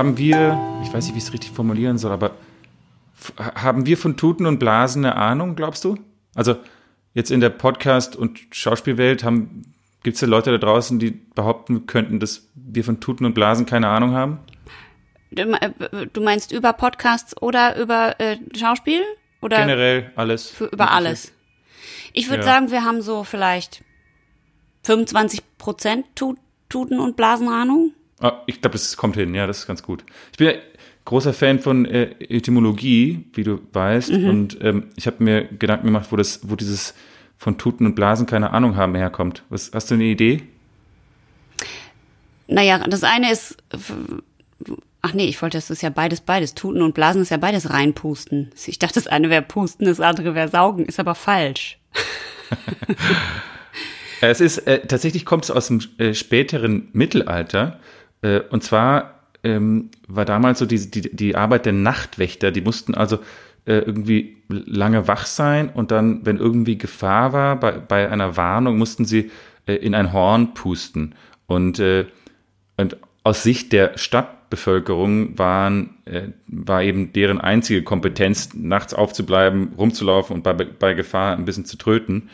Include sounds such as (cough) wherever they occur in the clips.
haben wir, ich weiß nicht, wie ich es richtig formulieren soll, aber haben wir von Tuten und Blasen eine Ahnung, glaubst du? Also jetzt in der Podcast- und Schauspielwelt gibt es ja Leute da draußen, die behaupten könnten, dass wir von Tuten und Blasen keine Ahnung haben? Du äh, meinst über Podcasts oder über äh, Schauspiel? Oder Generell alles. für, über alles? Ich würde Ja. sagen, wir haben so vielleicht 25 Prozent Tut Tuten- und Blasenahnung. Ah, ich glaube, das kommt hin, ja, das ist ganz gut. Ich bin ja großer Fan von äh, Etymologie, wie du weißt, und ähm, ich habe mir Gedanken gemacht, wo das, wo dieses von Tuten und Blasen keine Ahnung haben herkommt. Was, hast du eine Idee? Naja, das eine ist, ach nee, ich wollte, das ist ja beides, beides. Tuten und Blasen ist ja beides reinpusten. Ich dachte, das eine wäre pusten, das andere wäre saugen, ist aber falsch. (laughs) Äh, Es ist äh, tatsächlich kommt es aus dem äh, späteren Mittelalter äh, und zwar ähm, war damals so die, die die Arbeit der Nachtwächter. Die mussten also äh, irgendwie lange wach sein und dann, wenn irgendwie Gefahr war bei, bei einer Warnung, mussten sie äh, in ein Horn pusten und äh, und aus Sicht der Stadtbevölkerung waren, äh, war eben deren einzige Kompetenz, nachts aufzubleiben, rumzulaufen und bei, bei Gefahr ein bisschen zu tröten.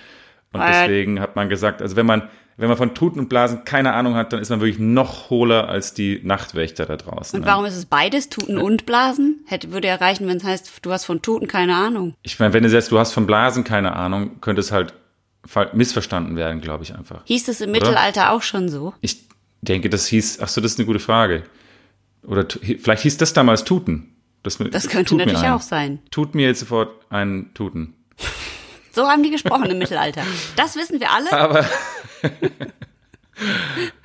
Und deswegen hat man gesagt, also wenn man, wenn man von Tuten und Blasen keine Ahnung hat, dann ist man wirklich noch hohler als die Nachtwächter da draußen. Und ne? warum ist es beides, Tuten und Blasen? Hätte, würde ja reichen, wenn es heißt, du hast von Tuten keine Ahnung. Ich meine, wenn du sagst, du hast von Blasen keine Ahnung, könnte es halt missverstanden werden, glaube ich einfach. Hieß es im Mittelalter auch schon so? Ich denke, das hieß, ach so, das ist eine gute Frage. Oder vielleicht hieß das damals Tuten. Das, Das könnte natürlich auch sein. Tut mir jetzt sofort einen Tuten. So haben die gesprochen im Mittelalter. Das wissen wir alle. Aber, (laughs)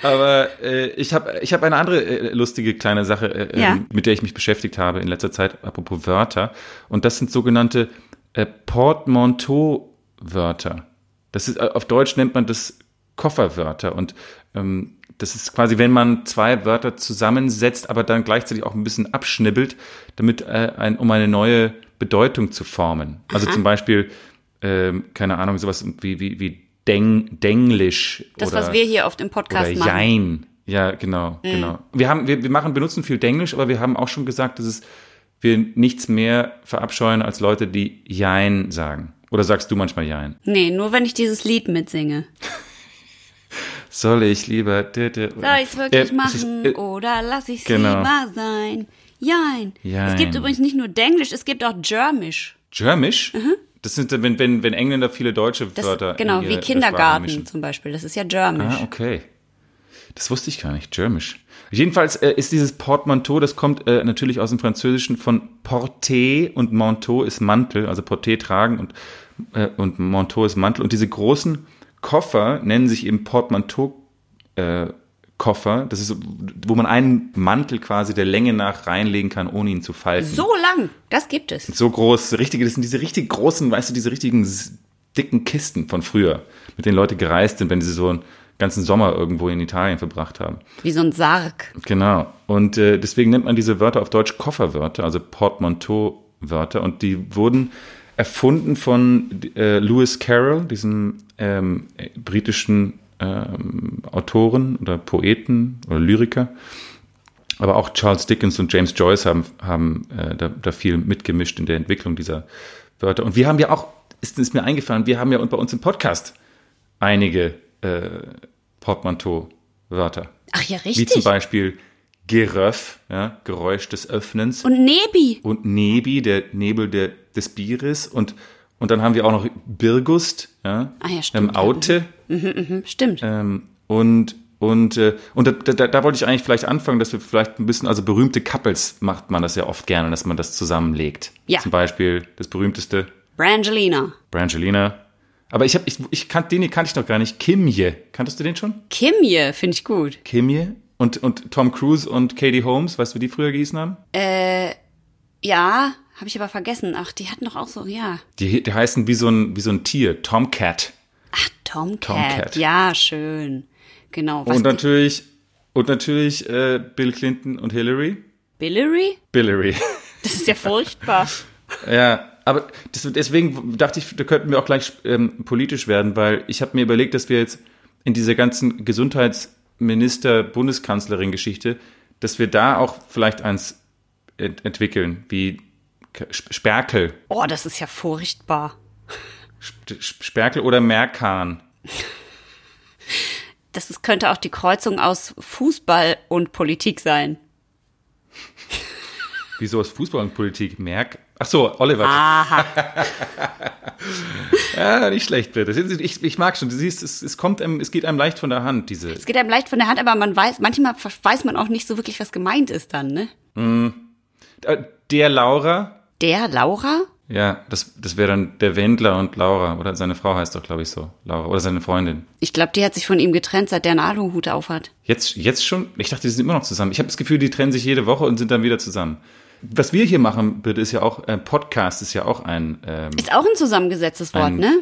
aber äh, ich habe ich hab eine andere äh, lustige kleine Sache, äh, Ja. ähm, mit der ich mich beschäftigt habe in letzter Zeit, apropos Wörter. Und das sind sogenannte äh, Portmanteau-Wörter. Das ist, äh, auf Deutsch nennt man das Kofferwörter. Und ähm, das ist quasi, wenn man zwei Wörter zusammensetzt, aber dann gleichzeitig auch ein bisschen abschnibbelt, damit äh, ein, um eine neue Bedeutung zu formen. Also zum Beispiel, ähm, keine Ahnung, sowas wie, wie, wie Deng, Denglisch. Das, oder, was wir hier oft im Podcast oder machen. Jein. Ja, genau, genau. Wir haben, wir, wir machen, benutzen viel Denglisch, aber wir haben auch schon gesagt, dass es, wir nichts mehr verabscheuen als Leute, die Jein sagen. Oder sagst du manchmal Jein? Nee, nur wenn ich dieses Lied mitsinge. (laughs) Soll ich lieber. Soll Soll ich's wirklich Äh, machen äh, oder lass ich's genau. lieber sein? Jein. Jein. Es gibt übrigens nicht nur Denglisch, es gibt auch Germisch. Germisch? Das sind, wenn, wenn, wenn Engländer viele deutsche Das, Wörter. genau, wie Kindergarten zum Beispiel. Das ist ja Germisch. Ah, okay. Das wusste ich gar nicht. Germisch. Jedenfalls äh, ist dieses Portmanteau, das kommt äh, natürlich aus dem Französischen von Porté und Manteau ist Mantel, also Porté tragen und, äh, und Manteau ist Mantel. Und diese großen Koffer nennen sich eben Portmanteau äh, Koffer. Das ist, wo man einen Mantel quasi der Länge nach reinlegen kann, ohne ihn zu falten. So lang, das gibt es. So groß, richtige, das sind diese richtig großen, weißt du, diese richtigen dicken Kisten von früher, mit denen Leute gereist sind, wenn sie so einen ganzen Sommer irgendwo in Italien verbracht haben. Wie so ein Sarg. Genau. Und äh, deswegen nennt man diese Wörter auf Deutsch Kofferwörter, also Portmanteau-Wörter. Und die wurden erfunden von äh, Lewis Carroll, diesem ähm, äh, britischen ähm, Autoren oder Poeten oder Lyriker. Aber auch Charles Dickens und James Joyce haben, haben äh, da, da viel mitgemischt in der Entwicklung dieser Wörter. Und wir haben ja auch, ist, ist mir eingefallen, wir haben ja bei uns im Podcast einige äh, Portmanteau-Wörter. Ach ja, Wie zum richtig. Beispiel Geröff, ja, Geräusch des Öffnens. Und Nebi. Und Nebi, der Nebel der, des Bieres. Und, und dann haben wir auch noch Birgust, ja, Ah ja, stimmt, ähm, Aute. Hm, Stimmt. Ähm, und und, äh, und da, da, da wollte ich eigentlich vielleicht anfangen, dass wir vielleicht ein bisschen, also berühmte Couples macht man das ja oft gerne, dass man das zusammenlegt. Ja. Zum Beispiel das berühmteste Brangelina. Brangelina. Aber ich habe, ich, ich kan, den kannte ich noch gar nicht. Kimje. Kanntest du den schon? Kimje, finde ich gut. Kimje? Und, und Tom Cruise und Katie Holmes, weißt du, wie die früher gehießen haben? Ja, habe ich aber vergessen. Ach, die hatten doch auch so, ja. Die, die heißen wie so ein, wie so ein Tier, Tomcat. Ach, Tomcat. Tomcat. Ja, schön. Genau. Was Und natürlich, und natürlich äh, Bill Clinton und Hillary. Billery? Hillary. (laughs) Das ist ja furchtbar. ja, aber das, deswegen dachte ich, da könnten wir auch gleich ähm, politisch werden, weil ich habe mir überlegt, dass wir jetzt in dieser ganzen Gesundheitsminister-Bundeskanzlerin-Geschichte dass wir da auch vielleicht eins ent entwickeln, wie Sp- Sperkel. Oh, das ist ja furchtbar. Sp- Sp- Sperkel oder Merkan. Das ist, könnte auch die Kreuzung aus Fußball und Politik sein. Wieso aus Fußball und Politik? Merk. Ach so, Oliver. Aha. (laughs) Ja, nicht schlecht, bitte. Ich, ich mag schon. Du siehst, es, es kommt einem, es geht einem leicht von der Hand, diese. Es geht einem leicht von der Hand, aber man weiß, manchmal weiß man auch nicht so wirklich, was gemeint ist dann, ne? Äh, Der Laura. Der Laura? Ja, das, das wäre dann der Wendler und Laura. Oder seine Frau heißt doch, glaube ich, so. Laura. Oder seine Freundin. Ich glaube, die hat sich von ihm getrennt, seit der einen Aluhut aufhat. Jetzt, jetzt schon? Ich dachte, die sind immer noch zusammen. Ich habe das Gefühl, die trennen sich jede Woche und sind dann wieder zusammen. Was wir hier machen, bitte, ist ja auch, äh, Podcast ist ja auch ein, ähm, Ist auch ein zusammengesetztes Wort, Ein- ne?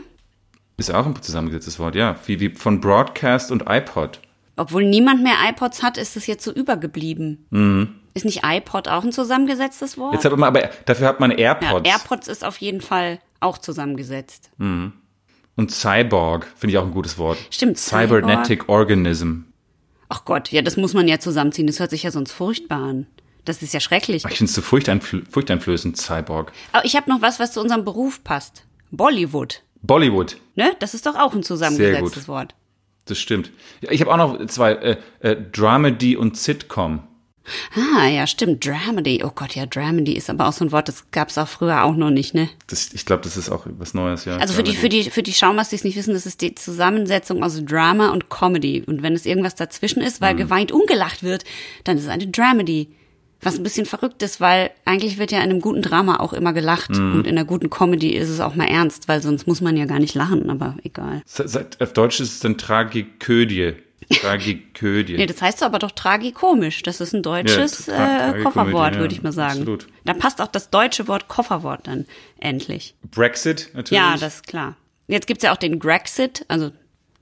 ist auch ein zusammengesetztes Wort, ja. Wie, wie von Broadcast und iPod. Obwohl niemand mehr iPods hat, ist es jetzt so übergeblieben. Ist nicht iPod auch ein zusammengesetztes Wort? Mhm. Jetzt hat man, aber dafür hat man ja, AirPods. AirPods ist auf jeden Fall auch zusammengesetzt. und Cyborg, finde ich auch ein gutes Wort. Stimmt, Cybernetic Organism. Ach Gott, ja, das muss man ja zusammenziehen. Das hört sich ja sonst furchtbar an. Das ist ja schrecklich. Ich finde es so furchteinflö furchteinflößend, Cyborg. Aber ich habe noch was, was zu unserem Beruf passt. Bollywood. Bollywood, Ne? Das ist doch auch ein zusammengesetztes Wort. das stimmt. Ich habe auch noch zwei, äh, äh, Dramedy und Sitcom. Ah, ja, stimmt. Dramedy. Oh Gott, ja, Dramedy ist aber auch so ein Wort, das gab's auch früher auch noch nicht, ne? Das, ich glaube, das ist auch was Neues, ja. Also für die, für die, für die Schaumers, die es nicht wissen, das ist die Zusammensetzung aus Drama und Comedy. Und wenn es irgendwas dazwischen ist, Mhm. weil geweint ungelacht wird, dann ist es eine Dramedy. Was ein bisschen verrückt ist, weil eigentlich wird ja in einem guten Drama auch immer gelacht. Mhm. Und in einer guten Comedy ist es auch mal ernst, weil sonst muss man ja gar nicht lachen, aber egal. Auf Deutsch ist es dann Tragiködie. (laughs) Tragiködie. Nee, das heißt aber doch tragikomisch. Das ist ein deutsches Ja, äh, Kofferwort, ja, würde ich mal sagen. absolut. Da passt auch das deutsche Wort Kofferwort dann endlich. Brexit natürlich. Ja, das ist klar. Jetzt gibt's ja auch den Grexit, also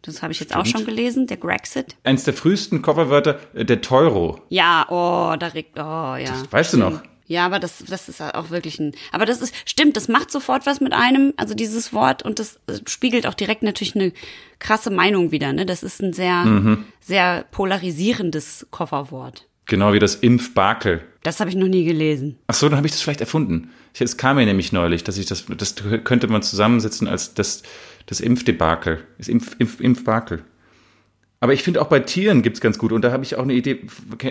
das habe ich jetzt auch Stimmt. schon gelesen, der Grexit. Eins der frühesten Kofferwörter, äh, der Teuro. Ja, oh, da regt, oh, ja. weißt du noch? Ja, aber das, das ist auch wirklich ein, aber das ist, stimmt, das macht sofort was mit einem, also dieses Wort und das äh, spiegelt auch direkt natürlich eine krasse Meinung wieder, ne? Das ist ein sehr, Mhm. sehr polarisierendes Kofferwort. Genau wie das Impfbakel. Das habe ich noch nie gelesen. Ach so, dann habe ich das vielleicht erfunden. Es kam mir nämlich neulich, dass ich das, das könnte man zusammensetzen als das, das Impfdebakel. Das Impf, Impf, Impfbakel. Aber ich finde auch bei Tieren gibt's ganz gut. Und da habe ich auch eine Idee.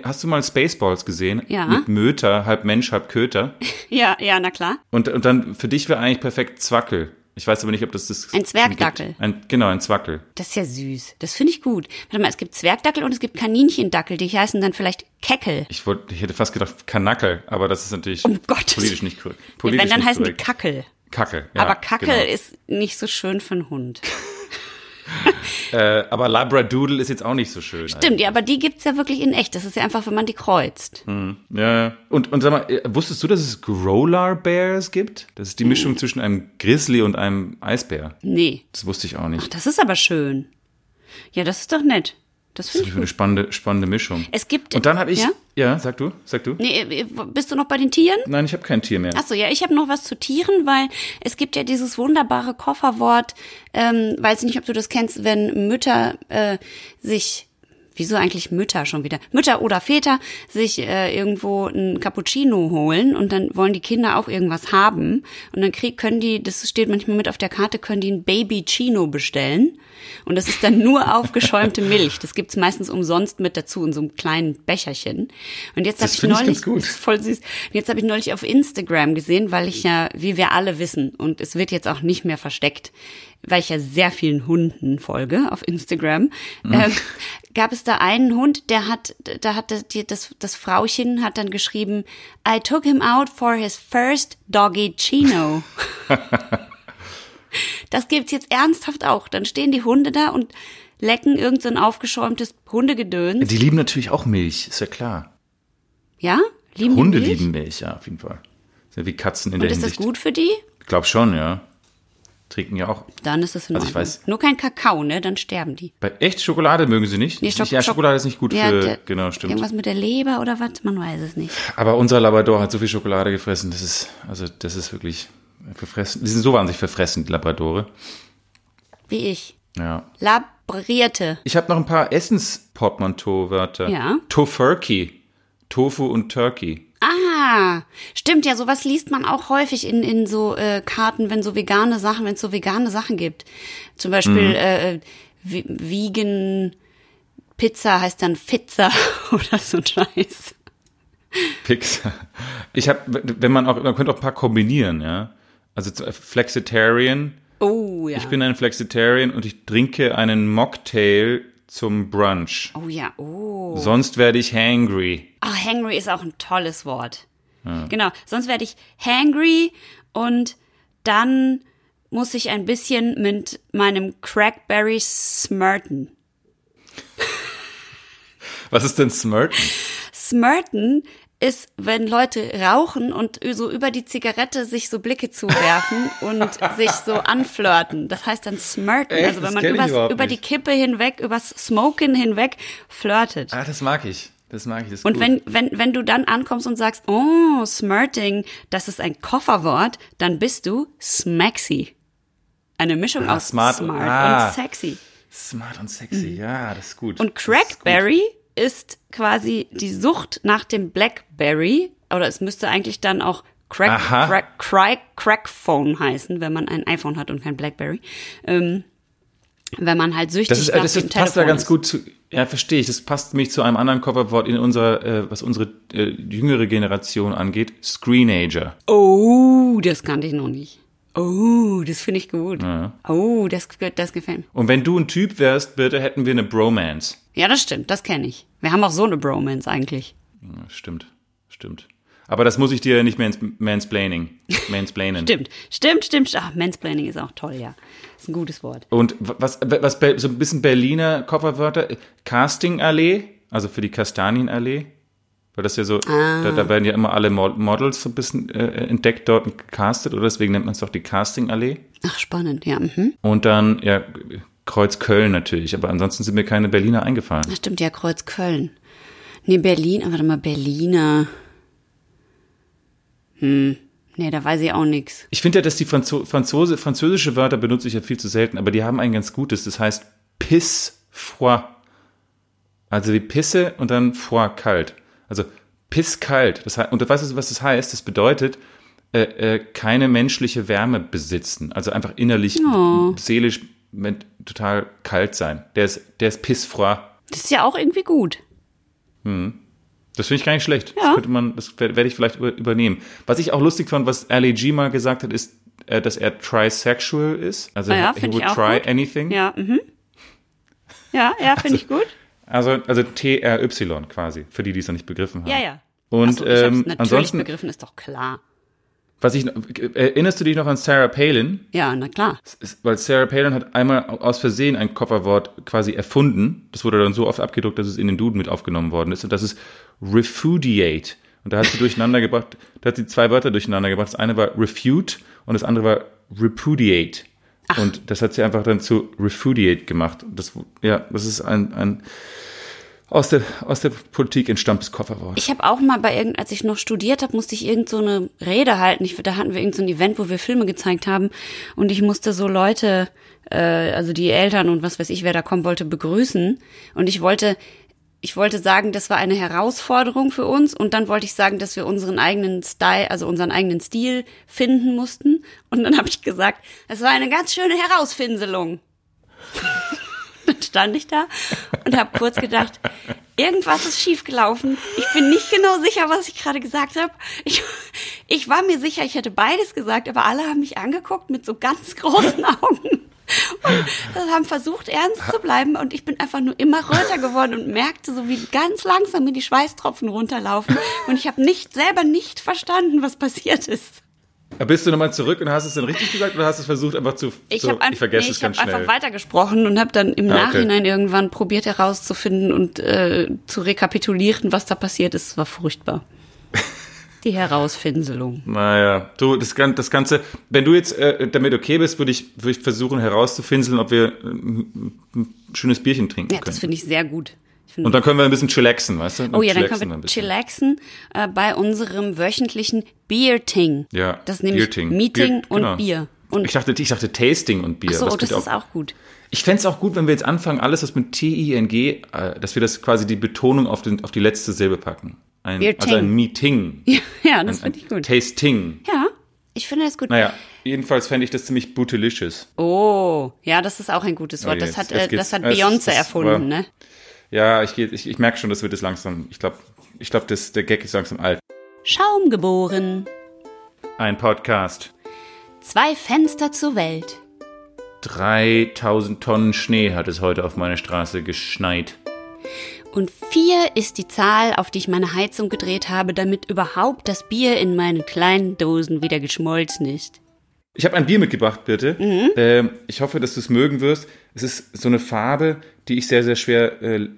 Hast du mal Spaceballs gesehen? Ja. Mit Möter, halb Mensch, halb Köter. (laughs) Ja, ja, na klar. Und, und dann für dich wäre eigentlich perfekt Zwackel. Ich weiß aber nicht, ob das das. Ein Zwergdackel. Ein, genau, ein Zwackel. Das ist ja süß. Das finde ich gut. Warte mal, es gibt Zwergdackel und es gibt Kaninchendackel, die heißen dann vielleicht Keckel. Ich, wollte, ich hätte fast gedacht Kanackel, aber das ist natürlich Um politisch nicht korrekt. Wenn, Politisch dann nicht heißen korrekt. die Kackel. Kackel. Ja, aber Kackel genau. ist nicht so schön für einen Hund. (laughs) (laughs) Äh, aber Labradoodle ist jetzt auch nicht so schön. Stimmt, ja, aber die gibt's ja wirklich in echt. Das ist ja einfach, wenn man die kreuzt. Ja, ja. Und, und sag mal, äh, wusstest du, dass es Growler Bears gibt? Das ist die Mischung Hm. zwischen einem Grizzly und einem Eisbär. Nee. Das wusste ich auch nicht. Das ist aber schön. Ja, das ist doch nett. Das finde ist ich eine spannende, spannende Mischung. Es gibt. Und dann habe ich. Ja? Ja? sag du, sag du. Nee, äh, bist du noch bei den Tieren? Nein, ich habe kein Tier mehr. Achso, ja, ich habe noch was zu Tieren, weil es gibt ja dieses wunderbare Kofferwort, ähm, weiß nicht, ob du das kennst, wenn Mütter äh, sich, wieso eigentlich Mütter schon wieder, Mütter oder Väter sich äh, irgendwo ein Cappuccino holen und dann wollen die Kinder auch irgendwas haben und dann krieg, können die, das steht manchmal mit auf der Karte, können die ein Baby Chino bestellen und das ist dann nur (laughs) aufgeschäumte Milch. Das gibt's meistens umsonst mit dazu in so einem kleinen Becherchen. Und jetzt habe ich ich neulich, ist (laughs) voll süß. Und jetzt habe ich neulich auf Instagram gesehen, weil ich ja, wie wir alle wissen, und es wird jetzt auch nicht mehr versteckt, weil ich ja sehr vielen Hunden folge auf Instagram, ähm, gab es da einen Hund, der hat, da hat das, die- das, das Frauchen hat dann geschrieben, I took him out for his first doggy chino. (laughs) das gibt's jetzt ernsthaft auch. Dann stehen die Hunde da und lecken irgend so ein aufgeschäumtes Hundegedöns. Die lieben natürlich auch Milch, ist ja klar. Ja? Lieben Hunde Milch? lieben Milch, ja, auf jeden Fall. Ist ja wie Katzen in Und der ist das Hinsicht. gut für die? Ich glaube schon, ja. Trinken ja auch. Dann ist es in Also ich weiß- Nur kein Kakao, ne? Dann sterben die. Bei echt Schokolade mögen sie nicht. Nee, nicht ja, Schok- Schokolade ist nicht gut Ja, für. der- genau, stimmt. Irgendwas mit der Leber oder was? Man weiß es nicht. Aber unser Labrador hat so viel Schokolade gefressen, das ist, also das ist wirklich verfressen. Die sind so wahnsinnig verfressen, die Labradore. Wie ich. Ja. Labrierte. Ich habe noch ein paar Essensportmanteau-Wörter. Ja. Tofurkey. Tofu und Turkey. Ah, stimmt ja, sowas liest man auch häufig in, in so äh, Karten, wenn so vegane Sachen, wenn es so vegane Sachen gibt. Zum Beispiel äh, Vi- Vegan Pizza heißt dann Pizza (laughs) oder so ein Scheiß. Pixar. Ich habe, wenn man auch, man könnte auch ein paar kombinieren, ja. Also Flexitarian. Oh ja. Ich bin ein Flexitarian und ich trinke einen Mocktail zum Brunch. oh ja, oh. Sonst werde ich hangry. Ah, hangry ist auch ein tolles Wort. Genau, sonst werde ich hangry und dann muss ich ein bisschen mit meinem Crackberry smirten. Was ist denn Smirten? Smirten ist, wenn Leute rauchen und so über die Zigarette sich so Blicke zuwerfen (laughs) und sich so anflirten. Das heißt dann smirten. Echt? Also wenn man übers, über die. Kippe hinweg, übers Smoken hinweg flirtet. Ah, das mag ich. Das mag ich. Das Und gut. wenn, wenn, wenn du dann ankommst und sagst, oh, smirting, das ist ein Kofferwort, dann bist du smaxy. Eine Mischung Ah, aus smart- smart ah. und sexy. Smart und sexy, ja, das ist gut. Und. Crackberry ist quasi die Sucht nach dem Blackberry, oder es müsste eigentlich dann auch Crack, Aha. Crack, Crack, Crackphone heißen, wenn man ein iPhone hat und kein Blackberry. Ähm, wenn man halt süchtig Das, ist, nach das ist, passt da Telefon ganz ist. gut zu. Ja, verstehe ich. Das passt nämlich zu einem anderen Coverwort in unserer, äh, was unsere äh, jüngere Generation angeht. Screenager. Oh, das kannte ich noch nicht. Oh, das finde ich gut. Oh, das, das gefällt mir. Und wenn du ein Typ wärst, bitte, hätten wir eine Bromance. Ja, das stimmt, das kenne ich. Wir haben auch so eine Bromance eigentlich. Ja, stimmt, stimmt. Aber das muss ich dir nicht mans mansplaining. Mansplainen. (laughs) Stimmt, stimmt, stimmt. Ach, Mansplaining ist auch toll, ja. Ist ein gutes Wort. Und was, was, so ein bisschen Berliner Kofferwörter, Castingallee, also für die Kastanienallee, weil das ja so, da, da werden ja immer alle Mo- Models so ein bisschen äh, entdeckt dort und gecastet, oder deswegen nennt man es doch die Castingallee. Ach, spannend, ja. Mhm. Und dann, ja, Kreuz Köln natürlich, aber ansonsten sind mir keine Berliner eingefallen. Das stimmt, ja, Kreuz Köln. Nee, Berlin, warte mal, Berliner. Hm, nee, da weiß ich auch nix. Ich finde ja, dass die Franzo Franzose, französische Wörter benutze ich ja viel zu selten, aber die haben ein ganz gutes, das heißt Piss froid. Also wie Pisse und dann froid kalt. Also Piss kalt. Das heißt, und weißt du, was das heißt? Das bedeutet, äh, äh, keine menschliche Wärme besitzen. Also einfach innerlich, seelisch mit, total kalt sein. Der ist, der ist pissfroid. Das ist ja auch irgendwie gut. Das finde ich gar nicht schlecht. Ja. Das könnte man, das werde werd ich vielleicht über, übernehmen. Was ich auch lustig fand, was Ali G mal gesagt hat, ist, äh, dass er trisexual ist. Also Ah ja, he would try gut. anything. Ja, mhm. Ja, ja, finde ich gut. Also, also T-R-Y quasi, für die, die es noch nicht begriffen haben. Ja, ja. Und so, ähm, ansonsten, begriffen, ist doch klar. was ich, noch- erinnerst du dich noch an Sarah Palin? Ja, na klar. Weil Sarah Palin hat einmal aus Versehen ein Kofferwort quasi erfunden. Das wurde dann so oft abgedruckt, dass es in den Duden mit aufgenommen worden ist. Und das ist refudiate. Und da hat sie (laughs) durcheinander gebracht, da hat sie zwei Wörter durcheinander gebracht. Das eine war refute und das andere war repudiate. Und das hat sie einfach dann zu refudiate gemacht. Das, ja, das ist ein, ein aus der, aus der Politik entstammtes Kofferwort. Ich habe auch mal bei irgend, als ich noch studiert habe, musste ich irgend so eine Rede halten. Ich, da hatten wir irgend so ein Event, wo wir Filme gezeigt haben und ich musste so Leute, äh, also die Eltern und was weiß ich, wer da kommen wollte, begrüßen. Und ich wollte, ich wollte sagen, das war eine Herausforderung für uns und dann wollte ich sagen, dass wir unseren eigenen Style, also unseren eigenen Stil finden mussten. Und dann habe ich gesagt, es war eine ganz schöne Herausfinselung. (laughs) Dann stand ich da und habe kurz gedacht, irgendwas ist schiefgelaufen. Ich bin nicht genau sicher, was ich gerade gesagt habe. Ich, ich war mir sicher, ich hätte beides gesagt, aber alle haben mich angeguckt mit so ganz großen (laughs) Augen und haben versucht, ernst zu bleiben. Und ich bin einfach nur immer röter geworden und merkte so, wie ganz langsam mir die Schweißtropfen runterlaufen. Und ich habe nicht selber nicht verstanden, was passiert ist. Bist du nochmal zurück und hast es dann richtig gesagt oder hast du es versucht einfach zu, Ich so, habe einfach, ich vergesse nee, es ich ganz schnell. einfach weitergesprochen und habe dann im Ah, okay. Nachhinein irgendwann probiert herauszufinden und äh, zu rekapitulieren, was da passiert ist. Es war furchtbar. Die Herausfinselung. Naja, du, das, das Ganze, wenn du jetzt äh, damit okay bist, würde ich, würde ich versuchen herauszufinseln, ob wir äh, ein, schönes Bierchen trinken Ja, können. das finde ich sehr gut. Und dann können wir ein bisschen chillaxen, weißt du? oh ja, dann können wir chillaxen äh, bei unserem wöchentlichen Beer-Ting. Ja, Das ist nämlich Bierting. Meeting Bier- und genau. Bier. Und Ich dachte, ich dachte Tasting und Bier. ach so, oh, das geht ist auch gut. Ich fänd's auch gut, wenn wir jetzt anfangen, alles was mit T-I-N-G, äh, dass wir das quasi die Betonung auf, den, auf die letzte Silbe packen. Ein, Beer also ein Ting. Meeting. (laughs) Ja, ja das finde ich gut. Tasting. Ja, ich finde das gut. Naja, jedenfalls fände ich das ziemlich bootylicious. Oh, ja, das ist auch ein gutes Wort. Oh, Das jetzt- hat, äh, das hat Beyoncé erfunden, aber- ne? Ja, ich, ich, ich merke schon, das wird es langsam. Ich glaube, ich glaub, das- der Gag ist langsam alt. Schaum geboren. Ein Podcast. Zwei Fenster zur Welt. 3000 Tonnen Schnee hat es heute auf meine Straße geschneit. Und vier ist die Zahl, auf die ich meine Heizung gedreht habe, damit überhaupt das Bier in meinen kleinen Dosen wieder geschmolzen ist. Ich habe ein Bier mitgebracht, bitte. Ähm, ich hoffe, dass du es mögen wirst. Es ist so eine Farbe, die ich sehr, sehr schwer, äh,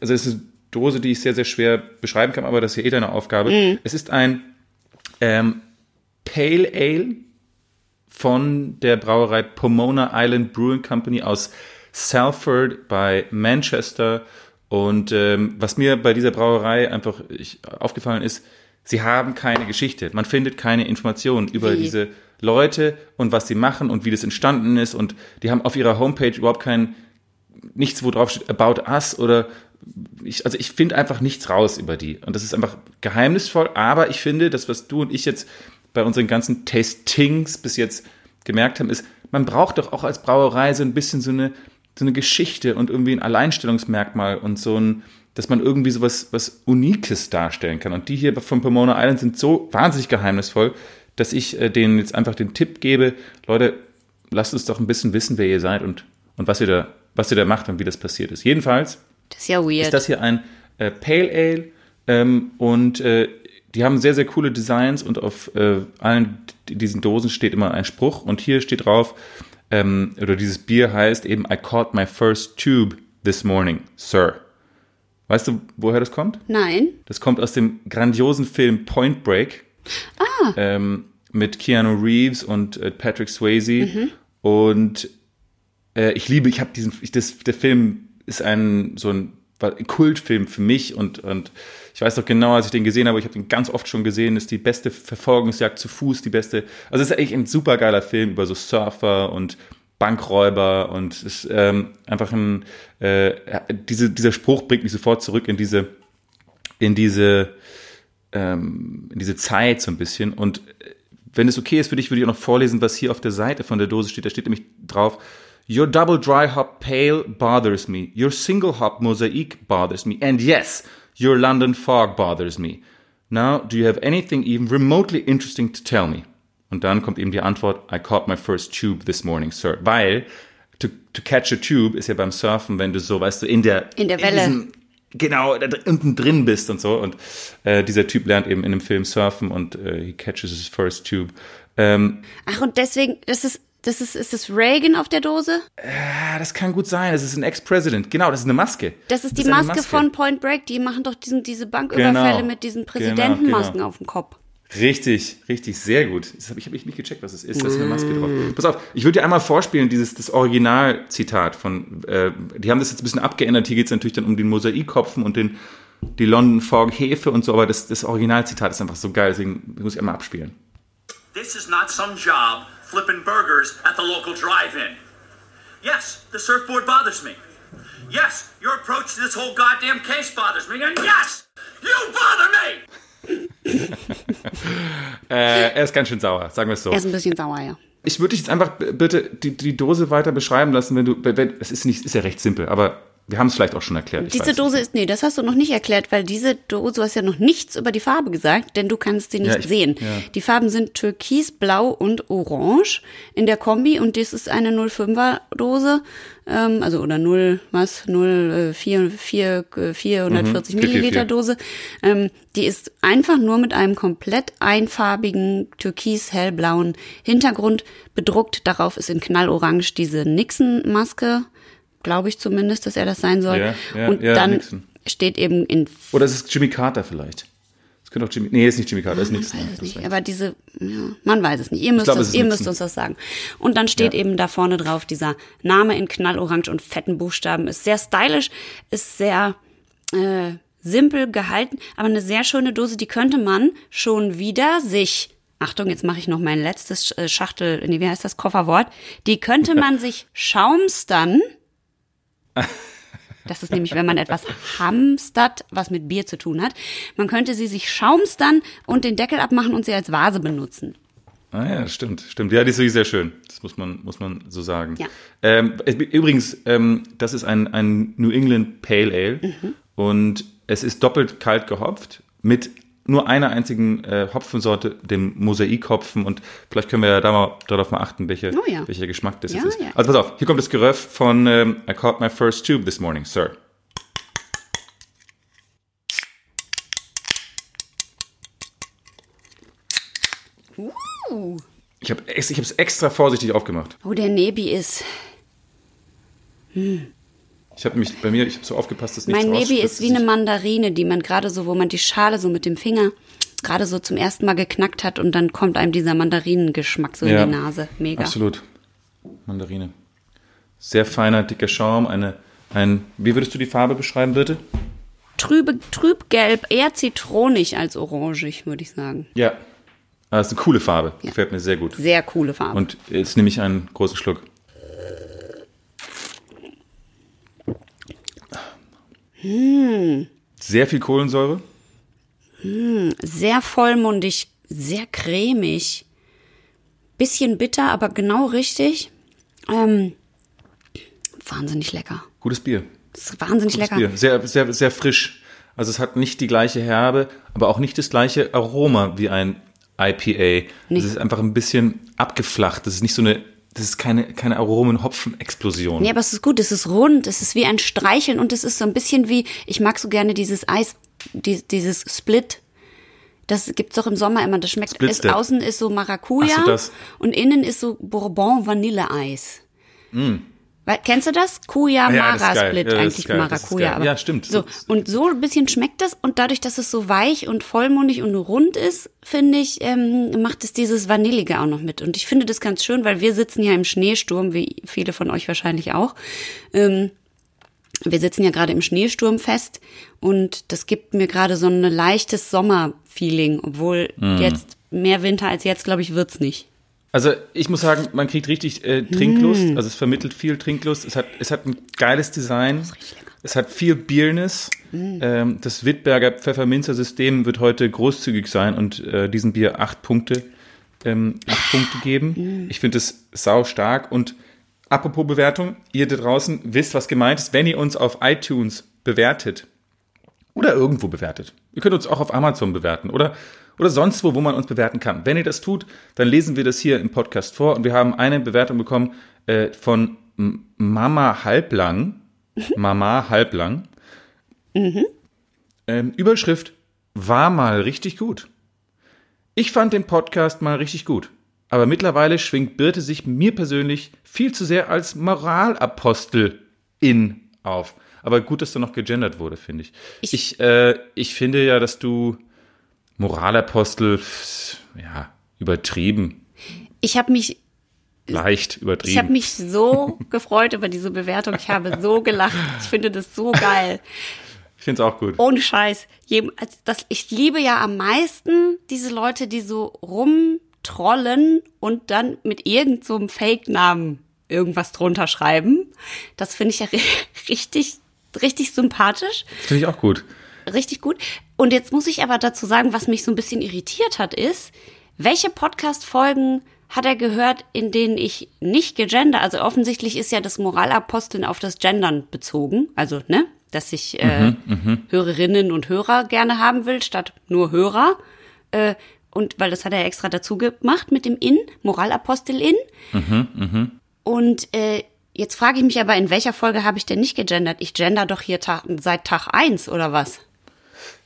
also es ist eine Dose, die ich sehr, sehr schwer beschreiben kann, aber das ist ja eh deine Aufgabe. Es ist ein ähm, Pale Ale von der Brauerei Pomona Island Brewing Company aus Salford bei Manchester. Und ähm, was mir bei dieser Brauerei einfach ich, aufgefallen ist, sie haben keine Geschichte. Man findet keine Informationen über Wie? diese Leute und was sie machen und wie das entstanden ist. Und die haben auf ihrer Homepage überhaupt kein, nichts, wo drauf steht, about us oder ich, also ich finde einfach nichts raus über die. Und das ist einfach geheimnisvoll, aber ich finde, das, was du und ich jetzt bei unseren ganzen Tastings bis jetzt gemerkt haben, ist, man braucht doch auch als Brauerei so ein bisschen so eine, so eine Geschichte und irgendwie ein Alleinstellungsmerkmal und so ein, dass man irgendwie so was, was Unikes darstellen kann. Und die hier von Pomona Island sind so wahnsinnig geheimnisvoll, dass ich äh, denen jetzt einfach den Tipp gebe, Leute, lasst uns doch ein bisschen wissen, wer ihr seid und, und was ihr da, was ihr da macht und wie das passiert ist. Jedenfalls Das ist ja ist das hier ein äh, Pale Ale ähm, und äh, die haben sehr, sehr coole Designs und auf äh, allen diesen Dosen steht immer ein Spruch und hier steht drauf, ähm, oder dieses Bier heißt eben I caught my first tube this morning, sir. Weißt du, woher das kommt? Nein. Das kommt aus dem grandiosen Film Point Break. Ähm, mit Keanu Reeves und äh, Patrick Swayze. Und äh, ich liebe, ich habe diesen, ich, das, der Film ist ein so ein, ein Kultfilm für mich und, und ich weiß doch genau, als ich den gesehen habe, ich habe den ganz oft schon gesehen, ist die beste Verfolgungsjagd zu Fuß, die beste, also es ist eigentlich ein super geiler Film über so Surfer und Bankräuber und ist ähm, einfach ein, äh, diese, dieser Spruch bringt mich sofort zurück in diese, in diese, ähm, in diese Zeit so ein bisschen. Und äh, wenn es okay ist für dich, würde ich auch noch vorlesen, was hier auf der Seite von der Dose steht. Da steht nämlich drauf, Your double dry hop pale bothers me. Your single hop mosaic bothers me. And yes, your London fog bothers me. Now, do you have anything even remotely interesting to tell me? Und dann kommt eben die Antwort, I caught my first tube this morning, sir. Weil, to, to catch a tube ist ja beim Surfen, wenn du so, weißt du, in der, In der Welle. diesem- genau, da unten drin bist und so. Und äh, dieser Typ lernt eben in dem Film surfen und äh, he catches his first tube. Ähm, Ach, und deswegen, das ist, das ist, ist das Reagan auf der Dose? ah, das kann gut sein. Das ist ein Ex-President. Genau, das ist eine Maske. Das ist die eine Maske, von Point Break. Die machen doch diesen, diese Banküberfälle Genau. mit diesen Genau, Präsidentenmasken genau. auf dem Kopf. Richtig, richtig, sehr gut. Das habe ich, hab ich nicht gecheckt, was es ist. Da ist eine Maske drauf. Pass auf, ich würde dir einmal vorspielen, dieses das Originalzitat von, äh, die haben das jetzt ein bisschen abgeändert. Hier geht es natürlich dann um den Mosaikkopfen und den, die London Fog Hefe und so, aber das, das Originalzitat ist einfach so geil, deswegen muss ich einmal abspielen. This is not some job flipping burgers at the local drive-in. Yes, the surfboard bothers me. Yes, your approach to this whole goddamn case bothers me. And yes, you bother me! (laughs) Äh, er ist ganz schön sauer, sagen wir es so. Er ist ein bisschen sauer, ja. Ich würde dich jetzt einfach b- bitte die, die Dose weiter beschreiben lassen, wenn du, wenn, es ist nicht, ist ja recht simpel, aber wir haben es vielleicht auch schon erklärt. Diese. Dose ist, nee, das hast du noch nicht erklärt, weil diese Dose, du hast ja noch nichts über die Farbe gesagt, denn du kannst sie nicht Ja, ich- sehen. ja. Die Farben sind Türkis, Blau und Orange in der Kombi und das ist eine 05er Dose, ähm, also oder 0, was, 0, äh, 4, 4, äh, 440 Mhm, Milliliter 444. Dose. Ähm, die ist einfach nur mit einem komplett einfarbigen türkis-hellblauen Hintergrund bedruckt. Darauf ist in knallorange diese Nixon-Maske, glaube ich zumindest, dass er das sein soll. Ja, ja, und ja, dann Nixon. steht eben in Oder es ist Jimmy Carter vielleicht. Es könnte auch Jimmy, nee, ist nicht Jimmy Carter, ist nichts. weiß es nicht, aber diese, man weiß es nicht. Ihr müsst, es ist ihr Nixon. müsst uns das sagen. Und dann steht eben da vorne drauf, dieser Name in knallorange und fetten Buchstaben. Ist sehr stylisch, ist sehr äh, simpel gehalten, aber eine sehr schöne Dose, die könnte man schon wieder sich Achtung, jetzt mache ich noch mein letztes äh, Schachtel, nee, wie heißt das Kofferwort? Die könnte (laughs) man sich schaumstern Das ist nämlich, wenn man etwas hamstert, was mit Bier zu tun hat. Man könnte sie sich schaumstern und den Deckel abmachen und sie als Vase benutzen. Ah ja, stimmt, stimmt. Ja, die ist wirklich sehr schön. Das muss man, muss man so sagen. Ja. Ähm, übrigens, ähm, das ist ein, ein New England Pale Ale Mhm. und es ist doppelt kalt gehopft mit nur einer einzigen äh, Hopfensorte, dem Mosaikhopfen und vielleicht können wir ja da mal darauf mal achten, welche, Oh ja. welcher Geschmack das Ja, jetzt ist. ja. Also pass auf, hier kommt das Geröff von ähm, I caught my first tube this morning, sir. Uh. Ich habe ich es extra vorsichtig aufgemacht. Oh, der Nebi ist. Ich habe mich bei mir, ich habe so aufgepasst, dass nichts Mein Nebi ist wie eine Mandarine, die man gerade so, wo man die Schale so mit dem Finger gerade so zum ersten Mal geknackt hat und dann kommt einem dieser Mandarinengeschmack so Ja, in die Nase. Mega. Absolut. Mandarine. Sehr feiner, dicker Schaum. Eine, ein, wie würdest du die Farbe beschreiben, bitte? Trübe, trübgelb, eher zitronig als orangig, würde ich sagen. Ja. Ah, das ist eine coole Farbe. Gefällt mir sehr gut. Sehr coole Farbe. Und jetzt nehme ich einen großen Schluck. Sehr viel Kohlensäure. sehr vollmundig, sehr cremig. Bisschen bitter, aber genau richtig. Ähm, wahnsinnig lecker. Gutes Bier. Das ist wahnsinnig Gutes lecker. Bier. Sehr, sehr, sehr frisch. Also es hat nicht die gleiche Herbe, aber auch nicht das gleiche Aroma wie ein IPA. Es ist einfach ein bisschen abgeflacht. Das ist nicht so eine, das ist keine, keine Aromen-Hopfen-Explosion. Nee, aber es ist gut, es ist rund, es ist wie ein Streicheln und es ist so ein bisschen wie, ich mag so gerne dieses Eis, die, dieses Split. Das gibt's doch im Sommer immer. Das schmeckt, ist, außen ist so Maracuja so, das. und innen ist so Bourbon Vanilleeis. Kennst du das? Kuya. Ah ja, Ja, eigentlich Maracuja. Aber Ja, stimmt. So, und so ein bisschen schmeckt das und dadurch, dass es so weich und vollmundig und rund ist, finde ich, ähm, macht es dieses Vanillige auch noch mit. Und ich finde das ganz schön, weil wir sitzen ja im Schneesturm, wie viele von euch wahrscheinlich auch. Ähm, wir sitzen ja gerade im Schneesturm fest und das gibt mir gerade so ein leichtes Sommerfeeling, obwohl Mm. jetzt mehr Winter als jetzt, glaube ich, wird's nicht. Also ich muss sagen, man kriegt richtig äh, Trinklust. Also es vermittelt viel Trinklust. Es hat, es hat ein geiles Design. Es hat viel Bierness. Ähm, das Wittberger Pfefferminzer System wird heute großzügig sein und äh, diesem Bier acht Punkte, ähm, acht Punkte geben. Ich finde es sau stark. Und apropos Bewertung, ihr da draußen wisst, was gemeint ist, wenn ihr uns auf iTunes bewertet oder irgendwo bewertet. Ihr könnt uns auch auf Amazon bewerten oder, oder sonst wo, wo man uns bewerten kann. Wenn ihr das tut, dann lesen wir das hier im Podcast vor und wir haben eine Bewertung bekommen äh, von Mama Halblang. Mama Halblang. Ähm, Überschrift war mal richtig gut. Ich fand den Podcast mal richtig gut. Aber mittlerweile schwingt Birte sich mir persönlich viel zu sehr als Moralapostel in auf. Aber gut, dass da noch gegendert wurde, finde ich. Ich, äh, ich finde ja, dass du Moralapostel, ja, übertrieben, Ich habe mich leicht Ich habe übertrieben. mich so (laughs) gefreut über diese Bewertung. Ich habe so gelacht. Ich finde das so geil. Ich finde es auch gut. Ohne Scheiß. Also Das, ich liebe ja am meisten diese Leute, die so rumtrollen und dann mit irgendeinem so Fake-Namen irgendwas drunter schreiben. Das finde ich ja ri- (laughs) richtig, richtig sympathisch. Finde ich auch gut. Richtig gut. Und jetzt muss ich aber dazu sagen, was mich so ein bisschen irritiert hat, ist, welche Podcast-Folgen hat er gehört, in denen ich nicht gegender, also offensichtlich ist ja das Moralaposteln auf das Gendern bezogen, also, ne, dass ich äh, Hörerinnen und Hörer gerne haben will, statt nur Hörer. Äh, und weil das hat er extra dazu gemacht mit dem In, Moralapostel In. Und äh, jetzt frage ich mich aber, in welcher Folge habe ich denn nicht gegendert? Ich gender doch hier ta seit Tag eins oder was?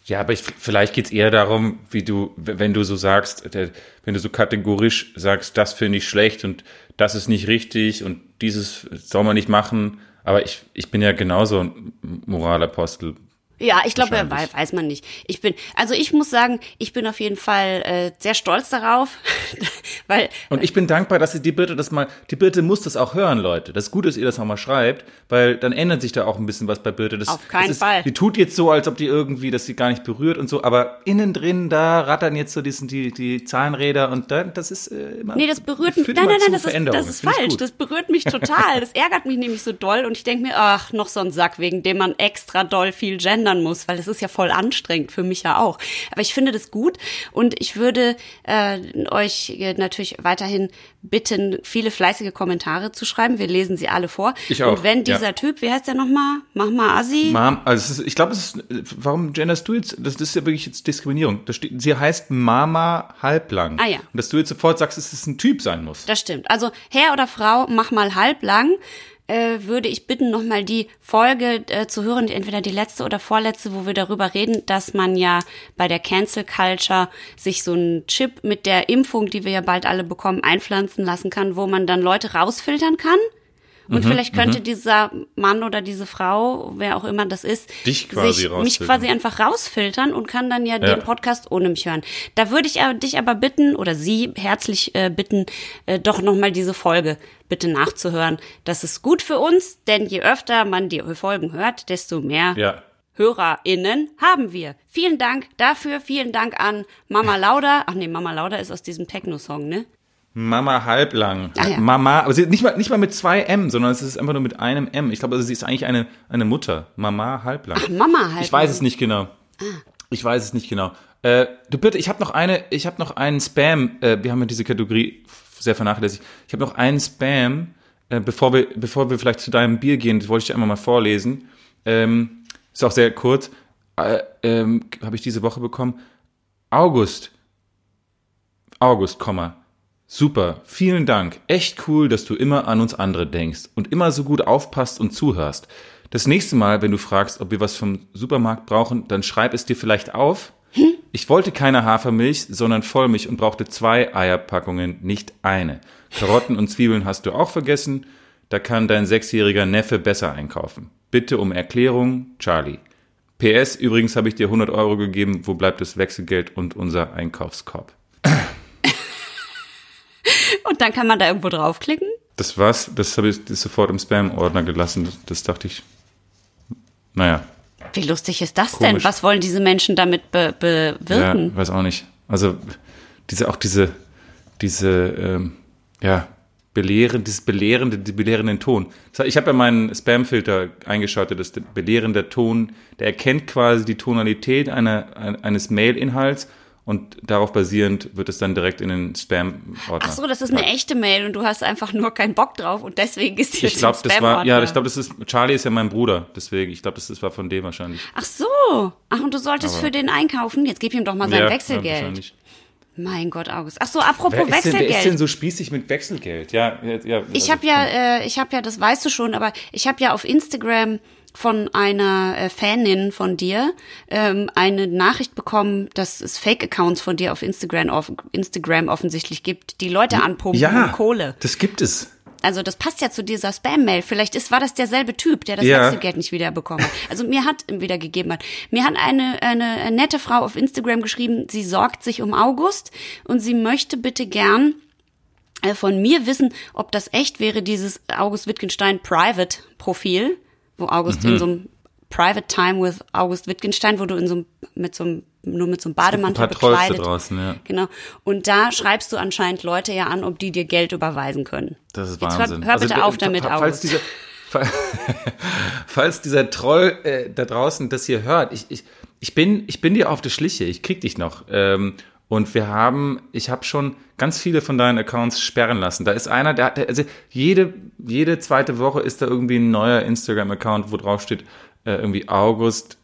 Ja, aber ich, vielleicht geht's eher darum, wie du, wenn du so sagst, wenn du so kategorisch sagst, das finde ich schlecht und das ist nicht richtig und dieses soll man nicht machen. Aber ich, ich bin ja genauso ein Moralapostel. Ja, ich glaube, weiß man nicht. Ich bin, also ich muss sagen, ich bin auf jeden Fall äh, sehr stolz darauf, (laughs) weil Und ich bin dankbar, dass sie die Birte das mal, die Birte muss das auch hören, Leute. Das ist gut, dass ihr das auch mal schreibt, weil dann ändert sich da auch ein bisschen was bei Birte. Das, Auf keinen das ist, Fall. Die tut jetzt so, als ob die irgendwie, dass sie gar nicht berührt und so, aber innen drin, da rattern jetzt so diesen, die, die Zahnräder und dann, das ist äh, immer. Nee, das berührt mich. Nein, nein, nein, das ist, das ist falsch. Das berührt mich total. Das ärgert mich nämlich so doll und ich denke mir, ach, noch so ein Sack, wegen dem man extra doll viel gendern muss, weil das ist ja voll anstrengend für mich ja auch. Aber ich finde das gut und ich würde äh, euch natürlich weiterhin bitten, viele fleißige Kommentare zu schreiben. Wir lesen sie alle vor. Ich auch, Und wenn ja. dieser Typ, wie heißt der nochmal? Mach mal Assi. Mom, also es ist, ich glaube, es ist, warum genderst du jetzt, das, das ist ja wirklich jetzt Diskriminierung. Steht, sie heißt Mama halblang. Ah ja. Und dass du jetzt sofort sagst, dass es ein Typ sein muss. Das stimmt. Also Herr oder Frau, mach mal halblang. Äh, würde ich bitten, nochmal die Folge äh, zu hören, entweder die letzte oder vorletzte, wo wir darüber reden, dass man ja bei der Cancel Culture sich so einen Chip mit der Impfung, die wir ja bald alle bekommen, einpflanzen lassen kann, wo man dann Leute rausfiltern kann. Und Mhm, vielleicht könnte dieser Mann oder diese Frau, wer auch immer das ist, Dich quasi sich, mich quasi einfach rausfiltern und kann dann ja, Ja. den Podcast ohne mich hören. Da würde ich dich aber bitten oder Sie herzlich äh, bitten, äh, doch nochmal diese Folge bitte nachzuhören. Das ist gut für uns, denn je öfter man die Folgen hört, desto mehr Ja. HörerInnen haben wir. Vielen Dank dafür, vielen Dank an Mama Lauda. Ach nee, Mama Lauda ist aus diesem Techno-Song, ne? Mama halblang. Ah, ja. Mama, aber sie, nicht mal, nicht mal mit zwei M, sondern es ist einfach nur mit einem M. Ich glaube, also sie ist eigentlich eine, eine Mutter. Mama halblang. Ach, Mama halblang. Ich weiß es nicht genau. Ich weiß es nicht genau. Äh, du bitte, ich habe noch eine, ich habe noch einen Spam. Äh, wir haben ja diese Kategorie sehr vernachlässigt. Ich habe noch einen Spam, äh, bevor wir, bevor wir vielleicht zu deinem Bier gehen. Das wollte ich dir einmal mal vorlesen. Ähm, ist auch sehr kurz. Äh, ähm, habe ich diese Woche bekommen. August. August, Komma. Super, vielen Dank. Echt cool, dass du immer an uns andere denkst und immer so gut aufpasst und zuhörst. Das nächste Mal, wenn du fragst, ob wir was vom Supermarkt brauchen, dann schreib es dir vielleicht auf. Ich wollte keine Hafermilch, sondern Vollmilch und brauchte zwei Eierpackungen, nicht eine. Karotten und Zwiebeln hast du auch vergessen. Da kann dein sechsjähriger Neffe besser einkaufen. Bitte um Erklärung, Charlie. PS, übrigens habe ich dir 100 Euro gegeben. Wo bleibt das Wechselgeld und unser Einkaufskorb? Und dann kann man da irgendwo draufklicken. Das war's, das habe ich sofort im Spam-Ordner gelassen. Das, das dachte ich. Naja, Wie lustig ist das denn? Komisch. Was wollen diese Menschen damit be bewirken? ja, weiß auch nicht. Also diese auch diese diese ähm, ja belehrend, dieses belehrende, die belehrenden Ton. Das Ich habe ja meinen Spam-Filter eingeschaltet, der belehrende Ton, der erkennt quasi die Tonalität einer, ein- eines Mail-Inhalts und darauf basierend wird es dann direkt in den Spam-Ordner. Ach so, das ist eine echte Mail und du hast einfach nur keinen Bock drauf und deswegen ist jetzt Ich glaube, im das war, ja, ich glaube, das ist, Charlie ist ja mein Bruder, deswegen, ich glaube, das, das war von dem wahrscheinlich. Ach so. Ach, und du solltest für den einkaufen? Jetzt gib ihm doch mal sein Ja, Wechselgeld. wahrscheinlich. mein Gott, August. Ach so, apropos Wer ist, denn, wer ist denn Wechselgeld. so spießig mit Wechselgeld? Ja, ja, ja Ich also- habe ja, äh, ich habe ja, das weißt du schon, aber ich habe ja auf Instagram von einer äh, Fanin von dir ähm, eine Nachricht bekommen, dass es Fake-Accounts von dir auf Instagram, auf Instagram offensichtlich gibt, die Leute anpumpen ja, Kohle. das gibt es. Also das passt ja zu dieser Spam-Mail. Vielleicht ist, war das derselbe Typ, der das Ja. Wechselgeld nicht wiederbekommen hat. Also mir hat (laughs) wiedergegeben hat. Mir hat eine, eine nette Frau auf Instagram geschrieben, sie sorgt sich um August und sie möchte bitte gern äh, von mir wissen, ob das echt wäre, dieses August Wittgenstein Private Profil, wo August Mhm. in so einem Private Time with August Wittgenstein, wo du in so einem, mit so einem, nur mit so einem Bademantel Ein paar bekleidet. draußen, ja. Genau. Und da schreibst du anscheinend Leute ja an, ob die dir Geld überweisen können. Das ist Jetzt Wahnsinn. Hör, hör bitte Also, auf damit, falls August. Dieser, fa- (laughs) falls dieser Troll äh, da draußen das hier hört, ich, ich, ich, bin, ich bin dir auf der Schliche, ich krieg dich noch. Ähm, und wir haben, ich habe schon ganz viele von deinen Accounts sperren lassen. Da ist einer, der der- also jede, jede zweite Woche ist da irgendwie ein neuer Instagram-Account, wo drauf steht, äh, irgendwie August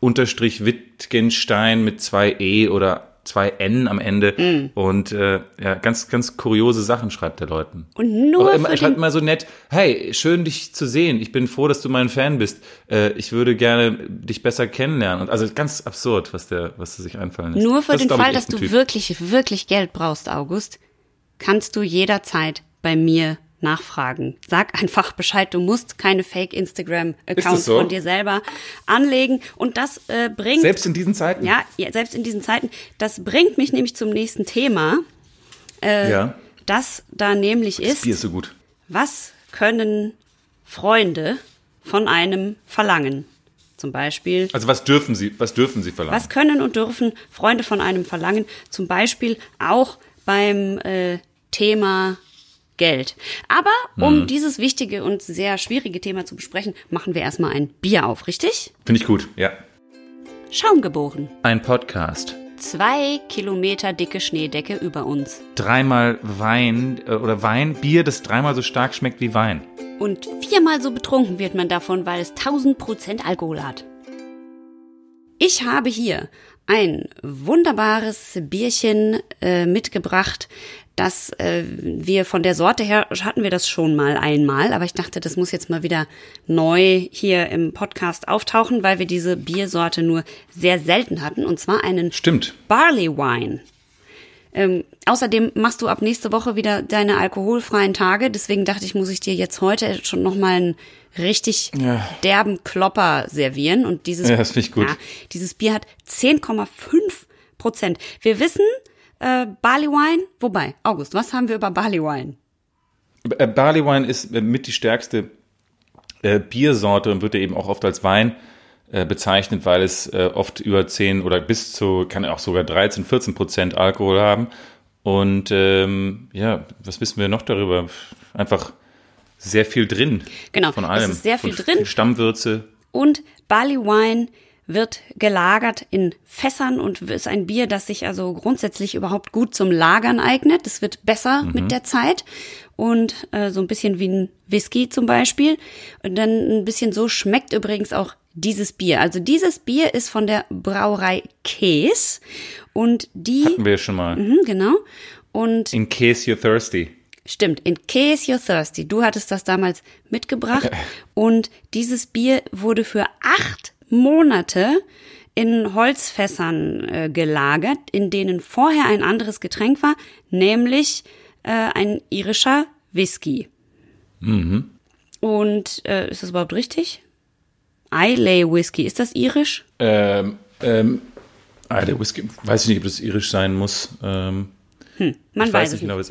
unterstrich Wittgenstein mit zwei E oder zwei N am Ende. Mm. Und äh, ja, ganz, ganz kuriose Sachen schreibt der Leuten. Und nur immer, er schreibt immer so nett, hey, schön dich zu sehen. Ich bin froh, dass du mein Fan bist. Äh, ich würde gerne dich besser kennenlernen. Und also ganz absurd, was der, was er sich einfallen lässt. nur für Das den Fall, dass du Typ. wirklich, wirklich Geld brauchst, August, kannst du jederzeit bei mir nachfragen. Sag einfach Bescheid, du musst keine Fake Ist Instagram-Accounts das so? von dir selber anlegen. Und das äh, bringt. Selbst in diesen Zeiten? ja, ja, selbst in diesen Zeiten. Das bringt mich nämlich zum nächsten Thema, äh, ja. das da nämlich Das ist, Bier ist so gut. was können Freunde von einem verlangen? Zum Beispiel, Also was dürfen Sie, was dürfen Sie verlangen? was können und dürfen Freunde von einem verlangen? Zum Beispiel auch beim äh, Thema Geld. Aber um dieses wichtige und sehr schwierige Thema zu besprechen, machen wir erstmal ein Bier auf, richtig? Finde ich gut, ja. Schaumgeboren. Ein Podcast. Zwei Kilometer dicke Schneedecke über uns. Dreimal Wein äh, oder Wein, Bier, das dreimal so stark schmeckt wie Wein. Und viermal so betrunken wird man davon, weil es 1000 Prozent Alkohol hat. Ich habe hier ein wunderbares Bierchen äh, mitgebracht, das äh, wir von der Sorte her hatten wir das schon mal einmal, aber ich dachte, das muss jetzt mal wieder neu hier im Podcast auftauchen, weil wir diese Biersorte nur sehr selten hatten und zwar einen Stimmt. Barley Wine. Ähm, außerdem machst du ab nächste Woche wieder deine alkoholfreien Tage. Deswegen dachte ich, muss ich dir jetzt heute schon noch mal einen richtig Ja. derben Klopper servieren. Und dieses, Ja, das ich gut. Ja, dieses Bier hat 10,5 Prozent. Wir wissen, äh, Barley Wine, wobei, August, was haben wir über Barley Wine? Äh, Barley Wine ist äh, mit die stärkste äh, Biersorte und wird ja eben auch oft als Wein äh, bezeichnet, weil es äh, oft über 10 oder bis zu, kann auch sogar 13, 14 Prozent Alkohol haben. Und ähm, ja, was wissen wir noch darüber? Einfach sehr viel drin. Genau, Von es allem. ist sehr viel Von drin. Stammwürze. Und Barley Wine wird gelagert in Fässern und ist ein Bier, das sich also grundsätzlich überhaupt gut zum Lagern eignet. Es wird besser mit der Zeit und äh, so ein bisschen wie ein Whisky zum Beispiel. Und dann ein bisschen so schmeckt übrigens auch dieses Bier. Also dieses Bier ist von der Brauerei Käs und die, Hatten wir schon mal. Mhm, genau. Und In case you're thirsty. Stimmt, in case you're thirsty. Du hattest das damals mitgebracht und dieses Bier wurde für acht Monate in Holzfässern äh, gelagert, in denen vorher ein anderes Getränk war, nämlich äh, ein irischer Whisky. Und äh, ist das überhaupt richtig? Islay Whisky, ist das irisch? Ähm, ähm, der Whisky, weiß ich nicht, ob das irisch sein muss. Ähm, Man ich weiß, weiß nicht genau, was.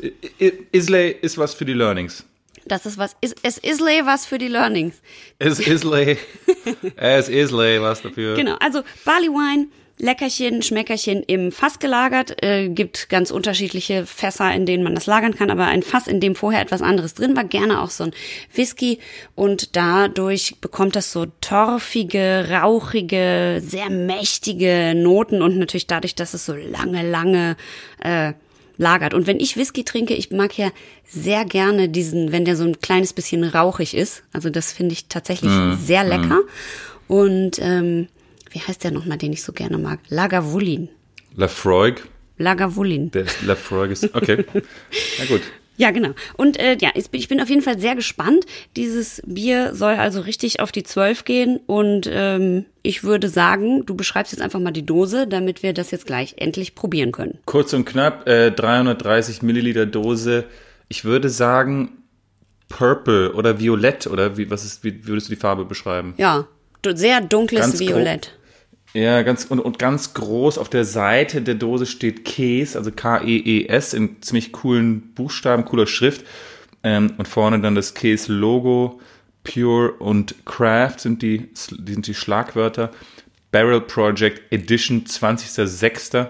Islay ist was für die Learnings. Das ist was, ist, es Islay was für die Learnings. Es Islay. (laughs) es Islay was dafür. Genau, also Barley Wine, Leckerchen, Schmeckerchen im Fass gelagert. Äh, gibt ganz unterschiedliche Fässer, in denen man das lagern kann, aber ein Fass, in dem vorher etwas anderes drin war, gerne auch so ein Whisky. Und dadurch bekommt das so torfige, rauchige, sehr mächtige Noten und natürlich dadurch, dass es so lange, lange äh, lagert. Und wenn ich Whisky trinke, ich mag ja sehr gerne diesen, wenn der so ein kleines bisschen rauchig ist. Also das finde ich tatsächlich sehr lecker. Und ähm, wie heißt der nochmal, den ich so gerne mag? Lagavulin. Lafroig. Lagavulin. Der ist Lafroig ist. Okay. (laughs) Na gut. Ja, genau. Und äh, ja, ich bin, ich bin auf jeden Fall sehr gespannt. Dieses Bier soll also richtig auf die 12 gehen. Und ähm, ich würde sagen, du beschreibst jetzt einfach mal die Dose, damit wir das jetzt gleich endlich probieren können. Kurz und knapp, äh, 330 Milliliter Dose. Ich würde sagen Purple oder Violett oder wie, was ist, wie würdest du die Farbe beschreiben? Ja, sehr dunkles Ganz Violett. Ja, ganz und, und ganz groß auf der Seite der Dose steht Käse, also K-E-E-S in ziemlich coolen Buchstaben, cooler Schrift. Ähm, und vorne dann das Käse-Logo. Pure und Craft sind die, sind die Schlagwörter. Barrel Project Edition 20.06.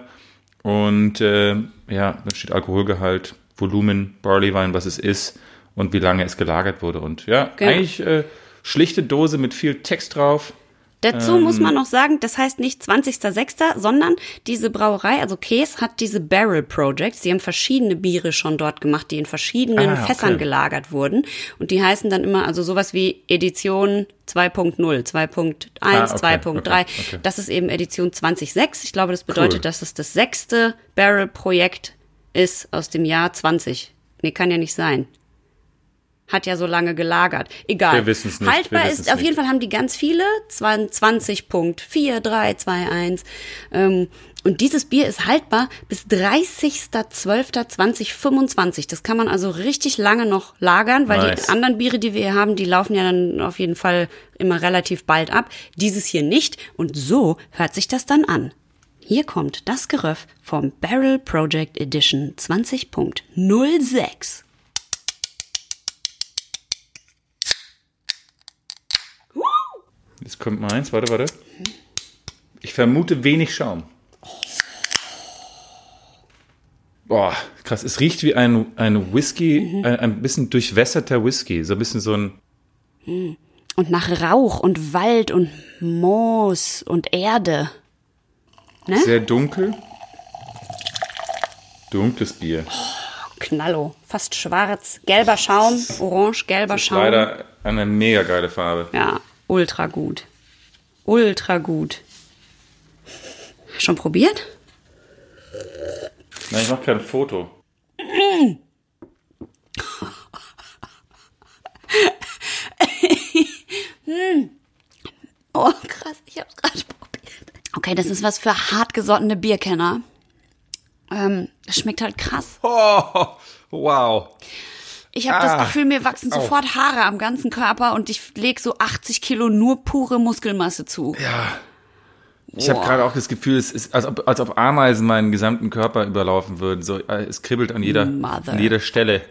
Und äh, ja, da steht Alkoholgehalt, Volumen, Barley Wein, was es ist und wie lange es gelagert wurde. Und ja, Genau. eigentlich äh, schlichte Dose mit viel Text drauf. Dazu Ähm. muss man noch sagen, das heißt nicht 20.06., sondern diese Brauerei, also Käse, hat diese Barrel Projects. Sie haben verschiedene Biere schon dort gemacht, die in verschiedenen Ah, okay. Fässern gelagert wurden. Und die heißen dann immer, also sowas wie Edition 2.0, 2.1, Ah, okay, 2.3. okay, okay. Das ist eben Edition 2006. Ich glaube, das bedeutet, Cool. dass es das sechste Barrel-Projekt ist aus dem Jahr 20. Nee, kann ja nicht sein. Hat ja so lange gelagert. Egal. Wir wissen's nicht, wir Haltbar ist, auf nicht. jeden Fall haben die ganz viele, 20.4321. Ähm, und dieses Bier ist haltbar bis 30.12.2025. Das kann man also richtig lange noch lagern, weil Nice. die anderen Biere, die wir hier haben, die laufen ja dann auf jeden Fall immer relativ bald ab. Dieses hier nicht. Und so hört sich das dann an. Hier kommt das Geröff vom Barrel Project Edition 20.06. Jetzt kommt meins, warte, warte. Ich vermute wenig Schaum. Boah, krass. Es riecht wie ein, ein Whisky, ein, ein bisschen durchwässerter Whisky. So ein bisschen so ein. Und nach Rauch und Wald und Moos und Erde. Ne? Sehr dunkel. Dunkles Bier. Knallo. Fast schwarz. Gelber Schaum. Orange, gelber Ist Schaum. leider eine mega geile Farbe. Ja, ultra gut. Ultra gut. Schon probiert? Nein, ich mach kein Foto. (laughs) Oh, krass, ich hab's gerade probiert. Okay, das ist was für hartgesottene Bierkenner. Ähm, das schmeckt halt krass. Oh, (laughs) wow. Ich habe Ah, das Gefühl, mir wachsen sofort Haare am ganzen Körper und ich leg so 80 Kilo nur pure Muskelmasse zu. Ja. Ich habe Boah. gerade auch das Gefühl, es ist, als ob, als ob Ameisen meinen gesamten Körper überlaufen würden. So, äh, es kribbelt an jeder, Mother. an jeder Stelle.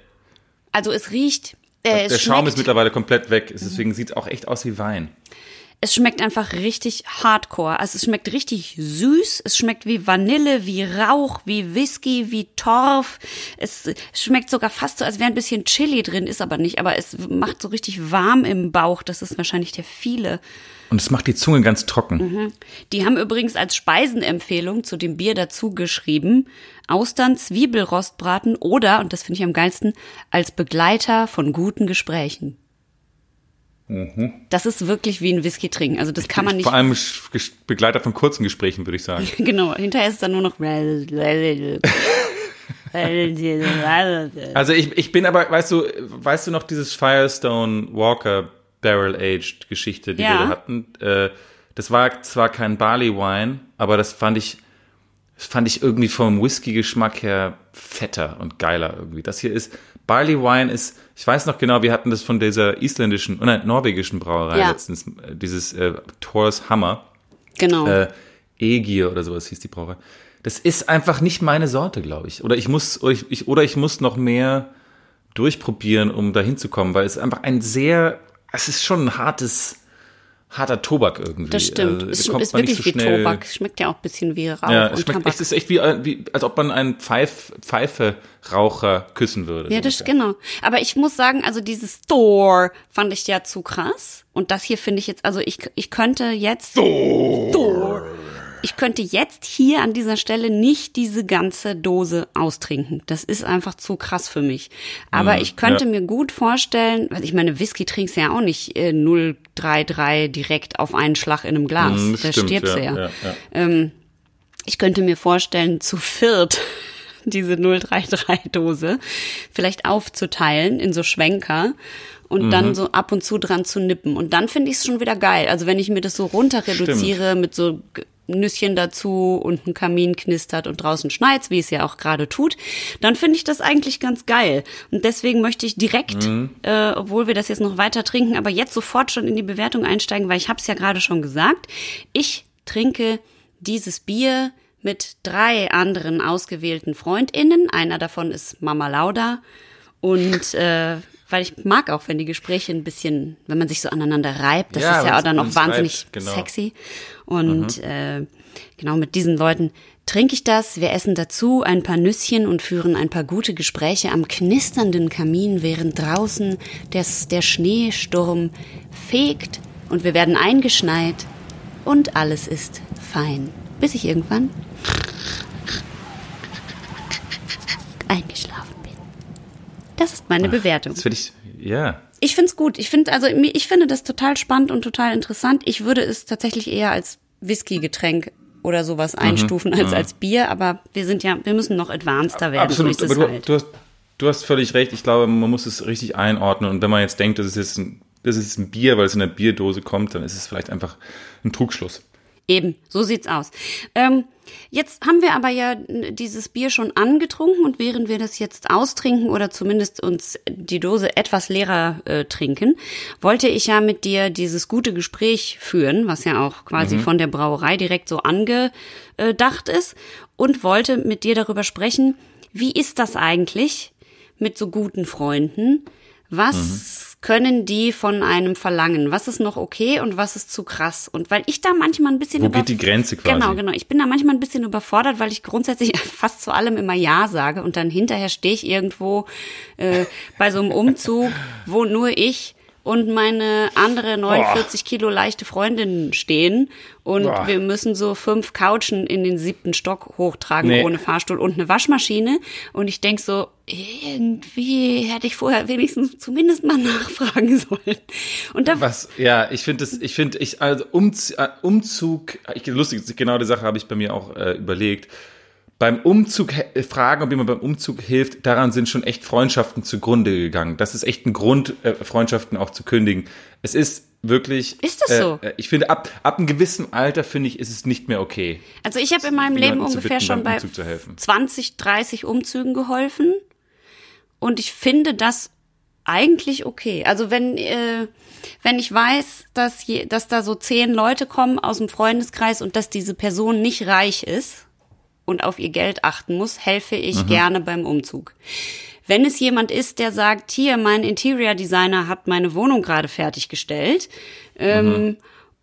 Also es riecht, äh, es Der Schaum ist schmeckt, mittlerweile komplett weg. Deswegen sieht es auch echt aus wie Wein. Es schmeckt einfach richtig hardcore. Also es schmeckt richtig süß, es schmeckt wie Vanille, wie Rauch, wie Whisky, wie Torf. Es schmeckt sogar fast so, als wäre ein bisschen Chili drin, ist aber nicht. Aber es macht so richtig warm im Bauch. Das ist wahrscheinlich der viele. Und es macht die Zunge ganz trocken. Mhm. Die haben übrigens als Speisenempfehlung zu dem Bier dazu geschrieben, Austern, Zwiebelrostbraten oder, und das finde ich am geilsten, als Begleiter von guten Gesprächen. Das ist wirklich wie ein Whisky trinken. Also das kann man nicht. Vor allem Begleiter von kurzen Gesprächen, würde ich sagen. (laughs) Genau, hinterher ist es dann nur noch. Also ich, ich bin aber, weißt du, weißt du noch dieses Firestone Walker Barrel Aged Geschichte, die Ja. wir hatten? Äh, das war zwar kein Barley Wine, aber das fand ich, das fand ich irgendwie vom Whisky-Geschmack her fetter und geiler irgendwie. Das hier ist, Barley Wine ist, ich weiß noch genau, wir hatten das von dieser isländischen, oh nein, norwegischen Brauerei Ja. letztens, äh, dieses äh, Thors Hammer Genau. äh, Egier oder sowas hieß die Brauerei. Das ist einfach nicht meine Sorte, glaube ich. Oder ich muss, oder ich, ich, oder ich muss noch mehr durchprobieren, um da hinzukommen, weil es einfach ein sehr, es ist schon ein hartes, harter Tobak irgendwie. das stimmt. Also, es ist wirklich so wie schnell- Tobak. Schmeckt ja auch ein bisschen wie Rauch Ja, es schmeckt es ist echt wie, äh, wie, als ob man einen Pfeif, Pfeife-Raucher küssen würde. Ja, so das genau. Aber ich muss sagen, also dieses Thor fand ich ja zu krass. Und das hier finde ich jetzt, also ich, ich könnte jetzt. Thor. Ich könnte jetzt hier an dieser Stelle nicht diese ganze Dose austrinken. Das ist einfach zu krass für mich. Aber ich könnte ja. mir gut vorstellen, weil ich meine, Whisky trinkst ja auch nicht äh, 033 direkt auf einen Schlag in einem Glas. Mm, da stimmt, stirbst du ja. ja. Ähm, ich könnte mir vorstellen, zu viert (laughs) diese 033-Dose vielleicht aufzuteilen in so Schwenker und Mhm. dann so ab und zu dran zu nippen. Und dann finde ich es schon wieder geil. Also wenn ich mir das so runter reduziere mit so Nüsschen dazu und ein Kamin knistert und draußen schneit's, wie es ja auch gerade tut, dann finde ich das eigentlich ganz geil. Und deswegen möchte ich direkt, Mhm. äh, obwohl wir das jetzt noch weiter trinken, aber jetzt sofort schon in die Bewertung einsteigen, weil ich habe es ja gerade schon gesagt. Ich trinke dieses Bier mit drei anderen ausgewählten FreundInnen. Einer davon ist Mama Lauda. Und äh, weil ich mag auch, wenn die Gespräche ein bisschen, wenn man sich so aneinander reibt, das Ja, ist ja auch dann auch wahnsinnig reibt, genau. sexy. Und äh, genau mit diesen Leuten trinke ich das. Wir essen dazu ein paar Nüsschen und führen ein paar gute Gespräche am knisternden Kamin, während draußen des, der Schneesturm fegt und wir werden eingeschneit und alles ist fein. Bis ich irgendwann eingeschlafen bin. Das ist meine Bewertung. Das finde ich, ja. Ich find's gut. Ich finde also ich finde das total spannend und total interessant. Ich würde es tatsächlich eher als Whisky-Getränk oder sowas Mhm. einstufen als als Bier, aber wir sind ja, wir müssen noch advanceder werden. Absolut. Aber es du, halt. du, hast, du hast völlig recht. Ich glaube, man muss es richtig einordnen. Und wenn man jetzt denkt, das ist jetzt ein, das ist ein Bier, weil es in der Bierdose kommt, dann ist es vielleicht einfach ein Trugschluss. Eben, so sieht's aus. Ähm, jetzt haben wir aber ja dieses Bier schon angetrunken und während wir das jetzt austrinken oder zumindest uns die Dose etwas leerer äh, trinken, wollte ich ja mit dir dieses gute Gespräch führen, was ja auch quasi mhm. von der Brauerei direkt so angedacht ist und wollte mit dir darüber sprechen, wie ist das eigentlich mit so guten Freunden? Was mhm. Können die von einem verlangen? Was ist noch okay und was ist zu krass? Und weil ich da manchmal ein bisschen Wo geht die Grenze quasi? Genau, genau. Ich bin da manchmal ein bisschen überfordert, weil ich grundsätzlich (laughs) fast zu allem immer Ja sage und dann hinterher stehe ich irgendwo äh, bei so einem Umzug, wo nur ich und meine andere 49 Boah. Kilo leichte Freundin stehen und Boah. wir müssen so fünf Couchen in den siebten Stock hochtragen nee. ohne Fahrstuhl und eine Waschmaschine und ich denk so, irgendwie hätte ich vorher wenigstens zumindest mal nachfragen sollen. Und da was, ja, ich finde das, ich finde, ich, also Umzug, äh, Umzug ich, lustig, genau die Sache habe ich bei mir auch äh, überlegt beim Umzug äh, fragen, ob jemand beim Umzug hilft, daran sind schon echt Freundschaften zugrunde gegangen. Das ist echt ein Grund, äh, Freundschaften auch zu kündigen. Es ist wirklich. Ist das so? Äh, ich finde, ab, ab einem gewissen Alter, finde ich, ist es nicht mehr okay. Also ich habe in meinem Leben ungefähr schon bei 20, 30 Umzügen geholfen. Und ich finde das eigentlich okay. Also wenn, äh, wenn ich weiß, dass, je, dass da so zehn Leute kommen aus dem Freundeskreis und dass diese Person nicht reich ist, und auf ihr Geld achten muss, helfe ich mhm. gerne beim Umzug. Wenn es jemand ist, der sagt, hier, mein Interior Designer hat meine Wohnung gerade fertiggestellt ähm, mhm.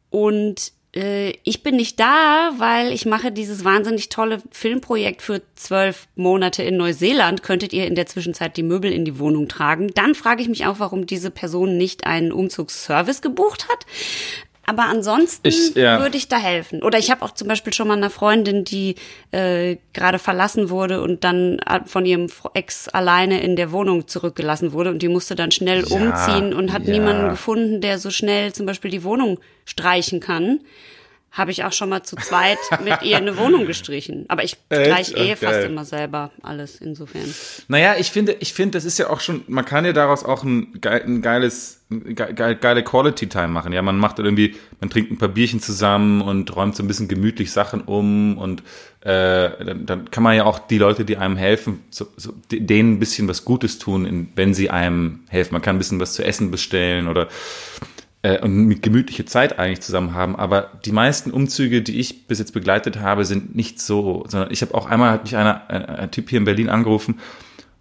und äh, ich bin nicht da, weil ich mache dieses wahnsinnig tolle Filmprojekt für zwölf Monate in Neuseeland. Könntet ihr in der Zwischenzeit die Möbel in die Wohnung tragen? Dann frage ich mich auch, warum diese Person nicht einen Umzugsservice gebucht hat. Aber ansonsten ich, ja. würde ich da helfen. Oder ich habe auch zum Beispiel schon mal eine Freundin, die äh, gerade verlassen wurde und dann von ihrem Ex alleine in der Wohnung zurückgelassen wurde und die musste dann schnell ja, umziehen und hat ja. niemanden gefunden, der so schnell zum Beispiel die Wohnung streichen kann habe ich auch schon mal zu zweit mit ihr eine Wohnung (laughs) gestrichen. Aber ich streich eh okay. fast immer selber alles insofern. Naja, ich finde, ich finde, das ist ja auch schon, man kann ja daraus auch ein, ein geiles, geile, geile Quality Time machen. Ja, man macht irgendwie, man trinkt ein paar Bierchen zusammen und räumt so ein bisschen gemütlich Sachen um und äh, dann, dann kann man ja auch die Leute, die einem helfen, so, so, denen ein bisschen was Gutes tun, wenn sie einem helfen. Man kann ein bisschen was zu essen bestellen oder äh, und mit gemütliche Zeit eigentlich zusammen haben. Aber die meisten Umzüge, die ich bis jetzt begleitet habe, sind nicht so, sondern ich habe auch einmal hat mich einer, ein, ein, Typ hier in Berlin angerufen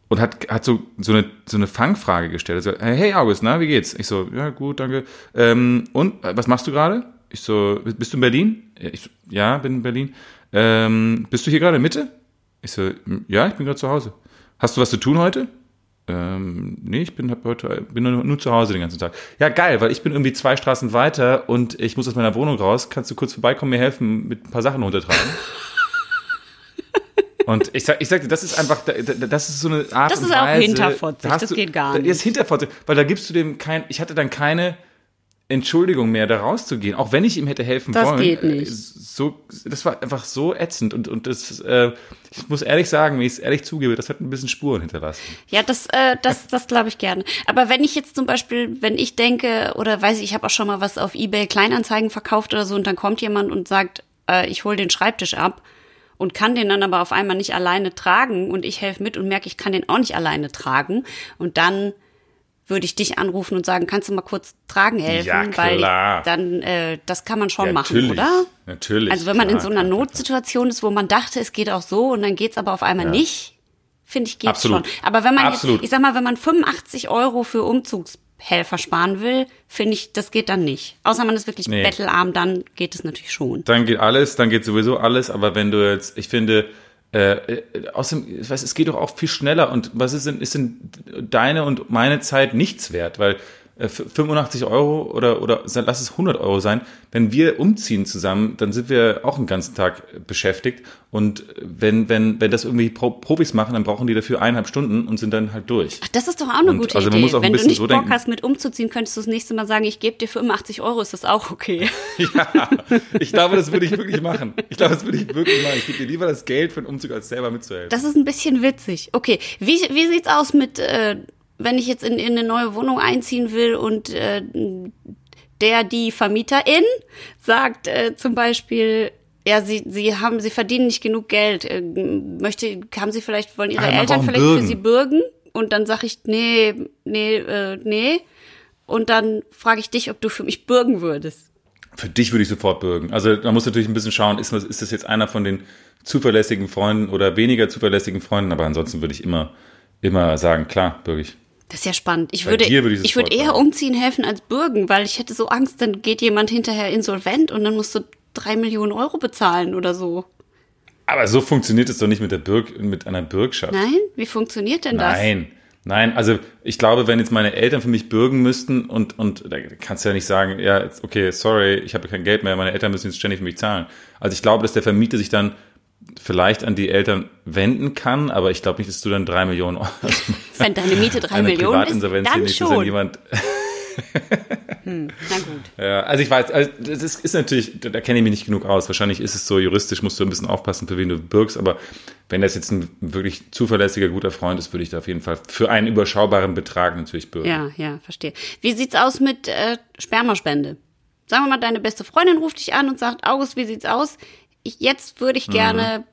und hat, hat so, so eine, so eine Fangfrage gestellt. Also, hey August, na, wie geht's? Ich so, ja, gut, danke. Ähm, und, was machst du gerade? Ich so, bist du in Berlin? Ich so, ja, bin in Berlin. Ähm, bist du hier gerade in Mitte? Ich so, ja, ich bin gerade zu Hause. Hast du was zu tun heute? Ähm, nee, ich bin, heute, bin nur, nur, zu Hause den ganzen Tag. Ja, geil, weil ich bin irgendwie zwei Straßen weiter und ich muss aus meiner Wohnung raus. Kannst du kurz vorbeikommen, mir helfen, mit ein paar Sachen runtertragen? (laughs) und ich sag, ich sag dir, das ist einfach, das ist so eine Art Das ist auch hinterfotzig, da das du, geht gar nicht. Das ist hinterfotzig, weil da gibst du dem kein, ich hatte dann keine, Entschuldigung mehr, da rauszugehen, auch wenn ich ihm hätte helfen das wollen. Das geht nicht. So, das war einfach so ätzend und, und das, äh, ich muss ehrlich sagen, wenn ich es ehrlich zugebe, das hat ein bisschen Spuren hinterlassen. Ja, das, äh, das, das glaube ich gerne. Aber wenn ich jetzt zum Beispiel, wenn ich denke, oder weiß ich, ich habe auch schon mal was auf Ebay Kleinanzeigen verkauft oder so und dann kommt jemand und sagt, äh, ich hole den Schreibtisch ab und kann den dann aber auf einmal nicht alleine tragen und ich helfe mit und merke, ich kann den auch nicht alleine tragen und dann würde ich dich anrufen und sagen, kannst du mal kurz tragen helfen? Ja, klar. Weil dann, äh, das kann man schon ja, machen, natürlich. oder? Natürlich. Also wenn man klar, in so einer Notsituation ist, wo man dachte, es geht auch so und dann geht's aber auf einmal ja. nicht, finde ich, geht's Absolut. schon. Aber wenn man. Jetzt, ich sag mal, wenn man 85 Euro für Umzugshelfer sparen will, finde ich, das geht dann nicht. Außer man ist wirklich nee. bettelarm, dann geht es natürlich schon. Dann geht alles, dann geht sowieso alles, aber wenn du jetzt, ich finde, äh, äh, außerdem, ich weiß, es geht doch auch viel schneller und was ist denn, ist denn deine und meine Zeit nichts wert? Weil 85 Euro oder, oder lass es 100 Euro sein. Wenn wir umziehen zusammen, dann sind wir auch den ganzen Tag beschäftigt. Und wenn, wenn, wenn das irgendwie Pro Profis machen, dann brauchen die dafür eineinhalb Stunden und sind dann halt durch. Ach, das ist doch auch eine Und gute also man Idee. muss auch ein Wenn du bisschen nicht so Bock denken. hast, mit umzuziehen, könntest du das nächste Mal sagen, ich gebe dir 85 Euro, ist das auch okay. (laughs) Ja, ich glaube, das würde ich wirklich machen. Ich glaube, das würde ich wirklich machen. Ich gebe dir lieber das Geld für den Umzug, als selber mitzuhelfen. Das ist ein bisschen witzig. Okay, wie, wie sieht's aus mit, äh, wenn ich jetzt in, in eine neue Wohnung einziehen will und äh, der, die Vermieterin sagt äh, zum Beispiel, ja, sie, sie haben, sie verdienen nicht genug Geld. Äh, möchte, haben sie vielleicht, wollen ihre man Eltern vielleicht Bürgen. für sie bürgen? Und dann sag ich, nee, nee, äh, nee. Und dann frage ich dich, ob du für mich bürgen würdest. Für dich würde ich sofort bürgen. Also da muss natürlich ein bisschen schauen, ist, ist das jetzt einer von den zuverlässigen Freunden oder weniger zuverlässigen Freunden, aber ansonsten würde ich immer, immer sagen, klar, bürge ich. Das ist ja spannend. Ich Bei würde, würde ich würde eher umziehen helfen als bürgen, weil ich hätte so Angst, dann geht jemand hinterher insolvent und dann musst du drei Millionen Euro bezahlen oder so. Aber so funktioniert es doch nicht mit der Bürg, mit einer Bürgschaft. Nein? Wie funktioniert denn das? Nein, nein, also ich glaube, wenn jetzt meine Eltern für mich bürgen müssten und, und da kannst du ja nicht sagen, ja, okay, sorry, ich habe kein Geld mehr, meine Eltern müssen jetzt ständig für mich zahlen. Also ich glaube, dass der Vermieter sich dann vielleicht an die Eltern wenden kann, aber ich glaube nicht, dass du dann drei Millionen Euro (laughs) Wenn deine Miete drei (laughs) Millionen ist, dann nicht, dass dann schon. jemand (laughs) Na gut. Ja, also ich weiß, also das ist, ist natürlich, da, da kenne ich mich nicht genug aus. Wahrscheinlich ist es so, juristisch musst du ein bisschen aufpassen, für wen du bürgst, aber wenn das jetzt ein wirklich zuverlässiger, guter Freund ist, würde ich da auf jeden Fall für einen überschaubaren Betrag natürlich bürgen. Ja, ja, verstehe. Wie sieht's aus mit äh, Spermaspende? Sagen wir mal, deine beste Freundin ruft dich an und sagt, August, wie sieht's aus? Ich, jetzt würde ich gerne,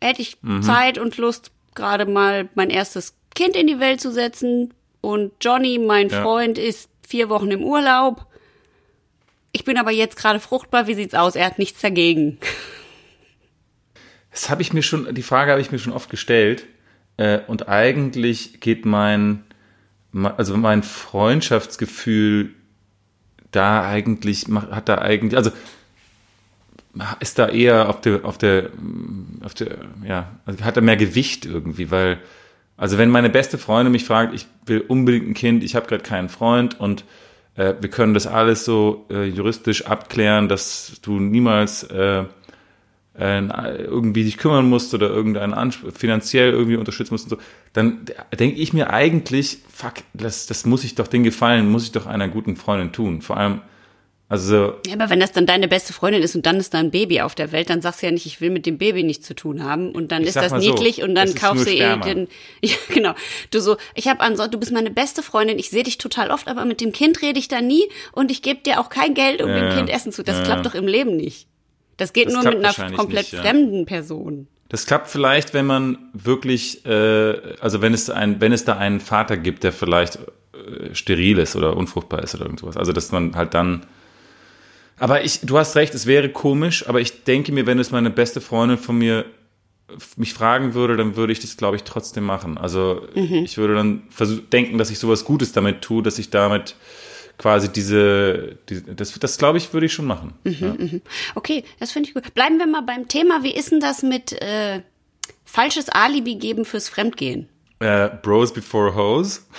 hätte ich Zeit und Lust, gerade mal mein erstes Kind in die Welt zu setzen. Und Johnny, mein Ja. Freund, ist vier Wochen im Urlaub. Ich bin aber jetzt gerade fruchtbar. Wie sieht's aus? Er hat nichts dagegen. Das habe ich mir schon, die Frage habe ich mir schon oft gestellt. Äh, und eigentlich geht mein, me- also mein Freundschaftsgefühl da eigentlich, hat da eigentlich, also ist da eher auf der, auf der, auf der, ja, also hat da mehr Gewicht irgendwie, weil, also wenn meine beste Freundin mich fragt, ich will unbedingt ein Kind, ich habe gerade keinen Freund und äh, wir können das alles so äh, juristisch abklären, dass du niemals äh, äh, irgendwie dich kümmern musst oder irgendeinen Anspruch, finanziell irgendwie unterstützen musst und so, dann denke ich mir eigentlich, fuck, das, das muss ich doch, den Gefallen muss ich doch einer guten Freundin tun. Vor allem, also Ja, aber wenn das dann deine beste Freundin ist und dann ist da ein Baby auf der Welt, dann sagst du ja nicht, ich will mit dem Baby nichts zu tun haben und dann ist das mal so, niedlich und dann kaufst du eh Sperma. den (laughs) Ja, genau. Du so, ich habe an du bist meine beste Freundin, ich sehe dich total oft, aber mit dem Kind rede ich da nie und ich gebe dir auch kein Geld, um Ja, dem. Kind Essen zu. Das Ja, klappt doch im Leben nicht. Das geht Das nur mit einer komplett nicht, fremden Person. Das klappt vielleicht, wenn man wirklich, äh, also wenn es ein, wenn es da einen Vater gibt, der vielleicht äh, steril ist oder unfruchtbar ist oder irgendwas. Also dass man halt dann. Aber ich, du hast recht, es wäre komisch, aber ich denke mir, wenn es meine beste Freundin von mir mich fragen würde, dann würde ich das, glaube ich, trotzdem machen. Also ich würde dann denken, dass ich sowas Gutes damit tue, dass ich damit quasi diese, diese das, das glaube ich, würde ich schon machen. Ja. Okay, das finde ich gut. Bleiben wir mal beim Thema. Wie ist denn das mit äh, falsches Alibi geben fürs Fremdgehen? Äh, Bros before Hoes. (laughs)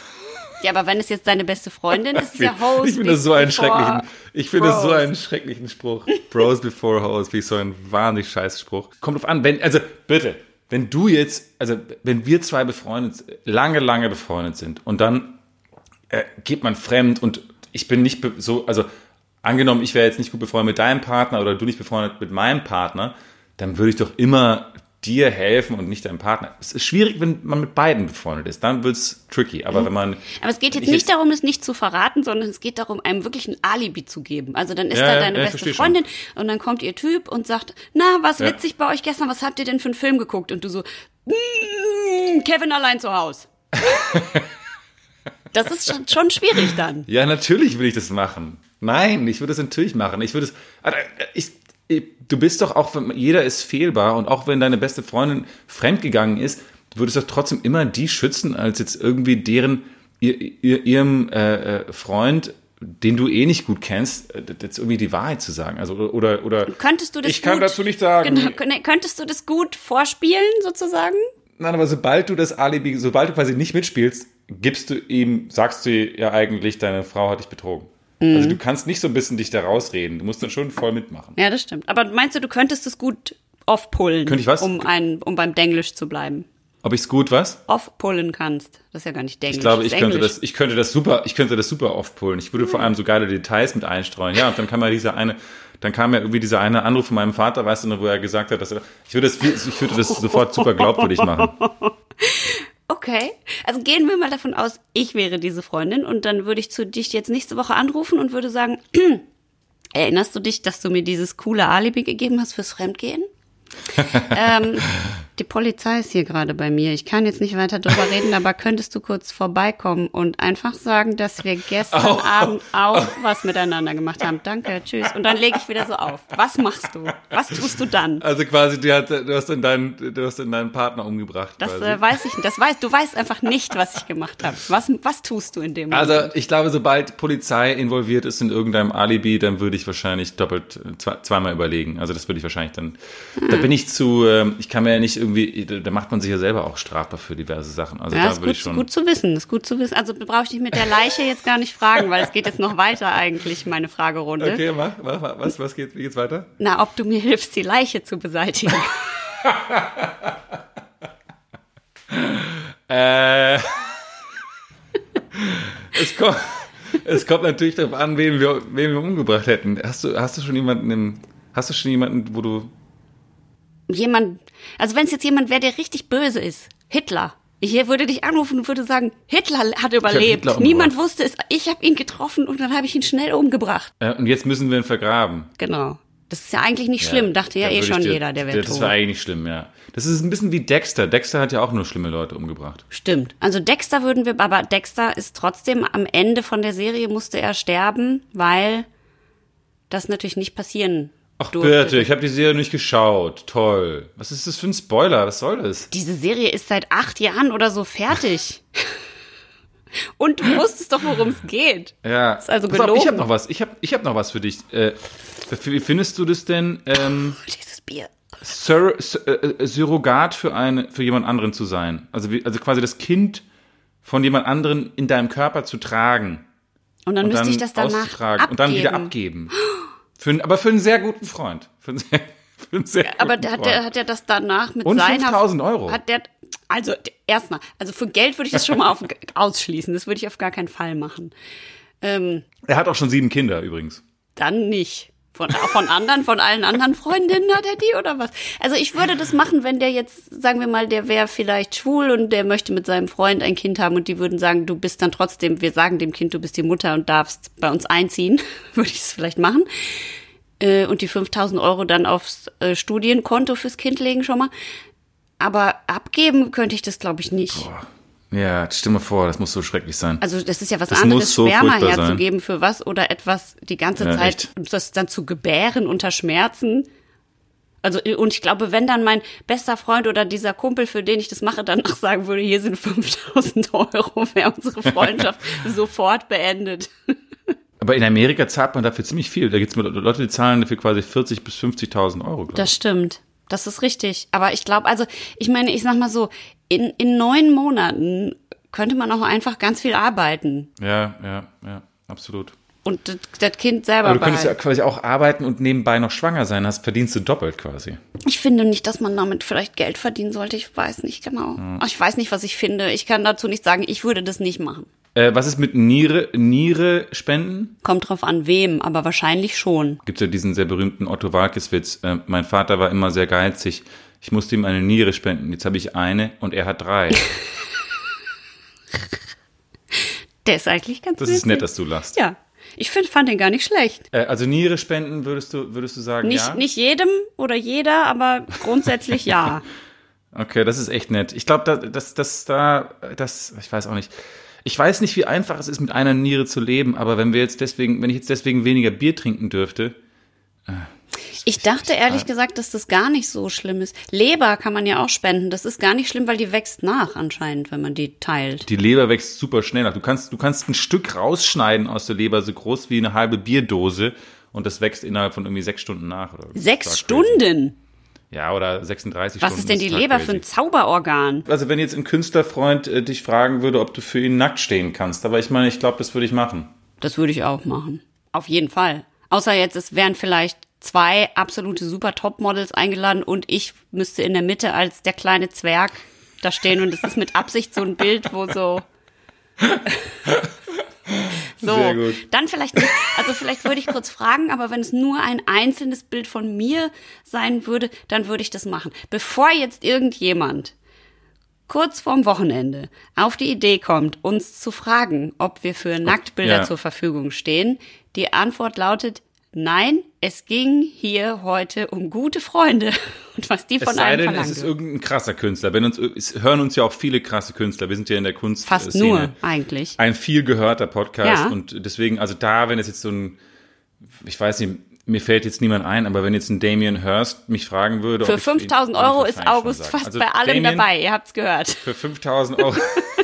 Ja, aber wenn es jetzt deine beste Freundin ist, (laughs) ist ja Host. Ich finde das so einen schrecklichen, ich finde das so einen schrecklichen Spruch. Bros before hoes, wie so ein wahnsinnig scheiß Spruch. Kommt drauf an, wenn, also bitte, wenn du jetzt, also wenn wir zwei befreundet, lange, lange befreundet sind und dann äh, geht man fremd und ich bin nicht so, also angenommen, ich wäre jetzt nicht gut befreundet mit deinem Partner oder du nicht befreundet mit meinem Partner, dann würde ich doch immer dir helfen und nicht deinem Partner. Es ist schwierig, wenn man mit beiden befreundet ist, dann wird's tricky. Aber wenn man Aber es geht jetzt ich nicht darum, es nicht zu verraten, sondern es geht darum, einem wirklich ein Alibi zu geben. Also dann ist Ja, da deine ja, beste verstehe schon. Freundin und dann kommt ihr Typ und sagt, na, was Ja. witzig bei euch gestern, was habt ihr denn für einen Film geguckt? Und du so, "Mm, Kevin allein zu Haus. das ist schon, schon schwierig dann. Ja, natürlich will ich das machen. Nein, ich würde es natürlich machen. Ich würde es. Alter, Ich, ich, du bist doch auch, jeder ist fehlbar und auch wenn deine beste Freundin fremdgegangen ist, du würdest doch trotzdem immer die schützen, als jetzt irgendwie deren, ihr, ihr, ihrem äh, äh, Freund, den du eh nicht gut kennst, äh, jetzt irgendwie die Wahrheit zu sagen. Also oder oder. Könntest du das Ich kann gut, dazu nicht sagen. Genau, könnt- könntest du das gut vorspielen, sozusagen? Nein, aber sobald du das Alibi, sobald du quasi nicht mitspielst, gibst du ihm, sagst du ja eigentlich, deine Frau hat dich betrogen. Also du kannst nicht so ein bisschen dich da rausreden. Du musst dann schon voll mitmachen. Ja, das stimmt. Aber meinst du, du könntest es gut off-pullen? Könnte ich was? Um, ein, um beim Denglisch zu bleiben. Ob ich's gut was? Off-pullen kannst. Das ist ja gar nicht Denglisch. Ich glaube, ich könnte Englisch. das, ich könnte das super, ich könnte das super oft pullen. Ich würde vor allem so geile Details mit einstreuen. Ja, und dann kam mal dieser eine, dann kam ja irgendwie dieser eine Anruf von meinem Vater, weißt du noch, wo er gesagt hat, dass er, ich würde das, ich würde das sofort super glaubwürdig machen. (laughs) Okay, also gehen wir mal davon aus, ich wäre diese Freundin und dann würde ich zu dich jetzt nächste Woche anrufen und würde sagen, (clears throat) erinnerst du dich, dass du mir dieses coole Alibi gegeben hast fürs Fremdgehen? (laughs) ähm, die Polizei ist hier gerade bei mir. Ich kann jetzt nicht weiter drüber (laughs) reden, aber könntest du kurz vorbeikommen und einfach sagen, dass wir gestern Abend auch was miteinander gemacht haben. Danke, tschüss. Und dann lege ich wieder so auf. Was machst du? Was tust du dann? Also quasi, du, hat, du hast dann deinen, du hast dann deinen Partner umgebracht. Das quasi. äh, weiß ich nicht. Das weißt, du weißt einfach nicht, was ich gemacht habe. Was, was tust du in dem Moment? Also ich glaube, sobald Polizei involviert ist in irgendeinem Alibi, dann würde ich wahrscheinlich doppelt zwei, zweimal überlegen. Also das würde ich wahrscheinlich dann. Da bin ich zu. ähm, Ich kann mir ja nicht irgendwie. Da da macht man sich ja selber auch strafbar für diverse Sachen. Also Ja, da ist gut, schon. gut zu wissen, ist gut zu wissen. Also brauche ich dich mit der Leiche jetzt gar nicht fragen, weil es geht jetzt noch weiter eigentlich, meine Fragerunde. Okay, mach, mach, mach, was, was geht, wie geht's weiter? Na, ob du mir hilfst, die Leiche zu beseitigen. (laughs) Äh, es, kommt, es kommt natürlich darauf an, wen wir, wen wir umgebracht hätten. Hast du, hast du schon jemanden im, hast du schon jemanden, wo du, Jemand, also wenn es jetzt jemand wäre, der richtig böse ist, Hitler. Ich würde dich anrufen und würde sagen, Hitler hat überlebt. Hitler. Niemand wusste es. Ich habe ihn getroffen und dann habe ich ihn schnell umgebracht. äh, und jetzt müssen wir ihn vergraben. Genau. Das ist ja eigentlich nicht schlimm, dachte ja eh schon dir- jeder, der wäre Das tot. war eigentlich nicht schlimm, ja. Das ist ein bisschen wie Dexter. Dexter hat ja auch nur schlimme Leute umgebracht. Stimmt. Also Dexter würden wir, aber Dexter ist trotzdem am Ende von der Serie musste er sterben, weil das natürlich nicht passieren Ach bitte, ich habe die Serie nicht geschaut. Toll. Was ist das für ein Spoiler? Was soll das? Diese Serie ist seit acht Jahren oder so fertig. (laughs) Und du wusstest doch, worum es geht. Ja. Ist also Pass auf, ich gelogen. habe noch was. Ich habe ich hab noch was für dich. Äh, wie findest du das denn, ähm, Dieses Bier. Sur Sur äh, Surrogat für, eine, für jemand anderen zu sein? Also, wie, also quasi das Kind von jemand anderen in deinem Körper zu tragen. Und dann und müsste dann ich das danach abgeben. und dann wieder abgeben. (gasps) Für, aber für einen sehr guten Freund. Für einen sehr, (laughs) für einen sehr Aber guten der, hat, der, hat er das danach mit Und seiner... 5000 Euro. Hat der, also erstmal, also für Geld würde ich das schon mal auf, (laughs) ausschließen. Das würde ich auf gar keinen Fall machen. Ähm, er hat auch schon sieben Kinder übrigens. dann nicht. Von, von anderen, von allen anderen Freundinnen hat er die oder was? Also ich würde das machen, wenn der jetzt, sagen wir mal, der wäre vielleicht schwul und der möchte mit seinem Freund ein Kind haben und die würden sagen, du bist dann trotzdem, wir sagen dem Kind, du bist die Mutter und darfst bei uns einziehen, (laughs) würde ich es vielleicht machen. Äh, und die 5000 Euro dann aufs äh, Studienkonto fürs Kind legen schon mal. Aber abgeben könnte ich das, glaube ich, nicht. Ja, stell mal vor, das muss so schrecklich sein. Also das ist ja was Das anderes, muss so Sperma furchtbar sein. herzugeben für was oder etwas die ganze Ja, Zeit, echt. das dann zu gebären unter Schmerzen. Also und ich glaube, wenn dann mein bester Freund oder dieser Kumpel, für den ich das mache, danach sagen würde, hier sind 5000 Euro, wäre unsere (laughs) Freundschaft sofort beendet. Aber in Amerika zahlt man dafür ziemlich viel. Da gibt es Leute, die zahlen dafür quasi 40.000 bis 50.000 Euro. Das stimmt. Das ist richtig. Aber ich glaube, also, ich meine, ich sag mal so, in, in neun Monaten könnte man auch einfach ganz viel arbeiten Ja, ja, ja, absolut. und das, das Kind selber Aber du könntest ja quasi auch arbeiten und nebenbei noch schwanger sein, hast verdienst du doppelt quasi. Ich finde nicht, dass man damit vielleicht Geld verdienen sollte. Ich weiß nicht genau. Ach, Ich weiß nicht, was ich finde. Ich kann dazu nicht sagen, ich würde das nicht machen. Äh, was ist mit Niere, Niere spenden? Kommt drauf an, wem, aber wahrscheinlich schon. Gibt ja diesen sehr berühmten Otto Walkes-Witz. Äh, mein Vater war immer sehr geizig. Ich musste ihm eine Niere spenden. Jetzt habe ich eine und er hat drei. (laughs) Der ist eigentlich ganz Das ist witzig. nett, dass du lachst. Ja. Ich find, fand den gar nicht schlecht. Äh, also Niere spenden würdest du, würdest du sagen, Nicht, ja? nicht jedem oder jeder, aber grundsätzlich ja. (laughs) Okay, das ist echt nett. Ich glaube, da, das, das, da, das, ich weiß auch nicht. Ich weiß nicht, wie einfach es ist, mit einer Niere zu leben, aber wenn wir jetzt deswegen, wenn ich jetzt deswegen weniger Bier trinken dürfte, Ich dachte ehrlich gesagt, dass das gar nicht so schlimm ist. Leber kann man ja auch spenden. Das ist gar nicht schlimm, weil die wächst nach anscheinend, wenn man die teilt. die Leber wächst super schnell nach. Du kannst, du kannst ein Stück rausschneiden aus der Leber, so groß wie eine halbe Bierdose, und das wächst innerhalb von irgendwie sechs Stunden nach. Oder Sechs Sag crazy. Ja, oder 36 Was Stunden. ist denn die total Leber crazy. für ein Zauberorgan? Also wenn jetzt ein Künstlerfreund äh, dich fragen würde, ob du für ihn nackt stehen kannst, aber ich meine, ich glaube, das würde ich machen. Das würde ich auch machen. Auf jeden Fall. Außer jetzt, es wären vielleicht zwei absolute super Top-Models eingeladen und ich müsste in der Mitte als der kleine Zwerg da stehen und es ist mit Absicht so ein Bild, wo so. (laughs) So, Sehr gut. dann vielleicht nicht, also vielleicht würde ich kurz fragen, aber wenn es nur ein einzelnes Bild von mir sein würde, dann würde ich das machen. Bevor jetzt irgendjemand kurz vorm Wochenende auf die Idee kommt, uns zu fragen, ob wir für Nacktbilder ja. zur Verfügung stehen, die Antwort lautet Nein, es ging hier heute um gute Freunde (laughs) und was die Es von sei einem denn, es verlangen. ist irgendein krasser Künstler. Wenn uns, es hören uns ja auch viele krasse Künstler. Wir sind ja in der Kunst. Fast Szene. nur eigentlich. Ein viel gehörter Podcast Ja. und deswegen, also da, wenn es jetzt so ein, ich weiß nicht, mir fällt jetzt niemand ein, aber wenn jetzt ein Damien Hirst mich fragen würde, Für ob ich ihn- 5000 dann Euro ist August fast Also bei allem Damien, dabei, ihr habt's gehört. Für 5000 Euro. (laughs)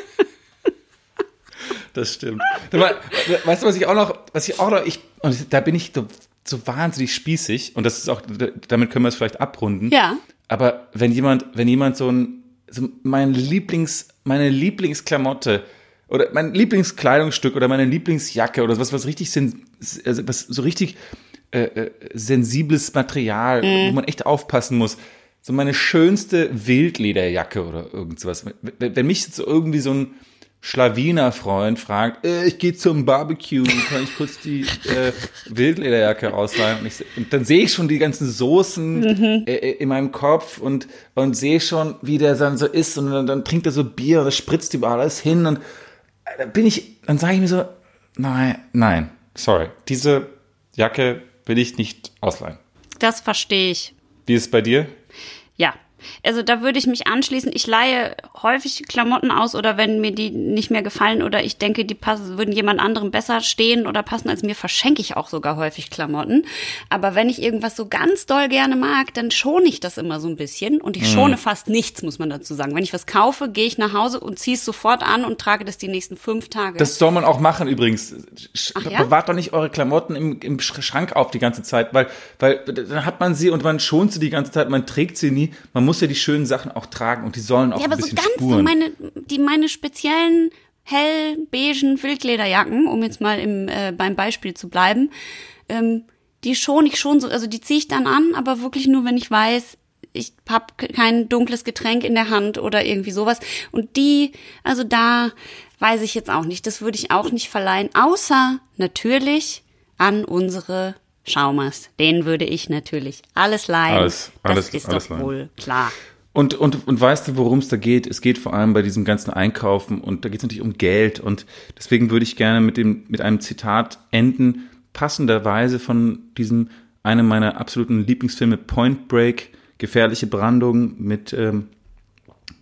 das stimmt. Weißt du, was ich auch noch, was ich auch noch, ich, und da bin ich so, so wahnsinnig spießig und das ist auch, damit können wir es vielleicht abrunden. Ja. Aber wenn jemand, wenn jemand so ein, so mein Lieblings, meine Lieblingsklamotte oder mein Lieblingskleidungsstück oder meine Lieblingsjacke oder was, was richtig, also was so richtig äh, äh, sensibles Material, wo man echt aufpassen muss. So meine schönste Wildlederjacke oder irgend sowas. Wenn, wenn mich so irgendwie so ein Schlawiner-Freund fragt, äh, ich gehe zum Barbecue, kann ich kurz die äh, Wildlederjacke ausleihen? Und, ich, und dann sehe ich schon die ganzen Soßen äh, äh, in meinem Kopf und, und sehe schon, wie der dann so ist und dann, dann trinkt er so Bier und spritzt überall alles hin und äh, da bin ich, dann sage ich mir so, nein, nein, sorry, diese Jacke will ich nicht ausleihen. Das verstehe ich. Wie ist es bei dir? Ja. Also da würde ich mich anschließen. Ich leihe häufig Klamotten aus oder wenn mir die nicht mehr gefallen oder ich denke, die passen, würden jemand anderem besser stehen oder passen als mir, verschenke ich auch sogar häufig Klamotten. Aber wenn ich irgendwas so ganz doll gerne mag, dann schone ich das immer so ein bisschen und ich schone fast nichts, muss man dazu sagen. Wenn ich was kaufe, gehe ich nach Hause und ziehe es sofort an und trage das die nächsten fünf Tage. Das soll man auch machen übrigens. Ach ja? Bewahrt doch nicht eure Klamotten im, im Sch- Schrank auf die ganze Zeit, weil, weil dann hat man sie und man schont sie die ganze Zeit, man trägt sie nie. Man muss ja die schönen Sachen auch tragen und die sollen auch Ja, ein aber so bisschen ganz so spuren. meine, die meine speziellen hell beigen Wildlederjacken, um jetzt mal im, äh, beim Beispiel zu bleiben, ähm, die schon ich schon so, also die ziehe ich dann an, aber wirklich nur, wenn ich weiß, ich habe kein dunkles Getränk in der Hand oder irgendwie sowas. Und die, also da weiß ich jetzt auch nicht. Das würde ich auch nicht verleihen, außer natürlich an unsere Schaumers. Denen würde ich natürlich alles leihen. Alles, alles- das ist alles doch leihen. wohl klar. Und, und, und weißt du, worum es da geht? Es geht vor allem bei diesem ganzen Einkaufen und da geht es natürlich um Geld und deswegen würde ich gerne mit dem, mit einem Zitat enden, passenderweise von diesem, einem meiner absoluten Lieblingsfilme Point Break, Gefährliche Brandung mit, ähm,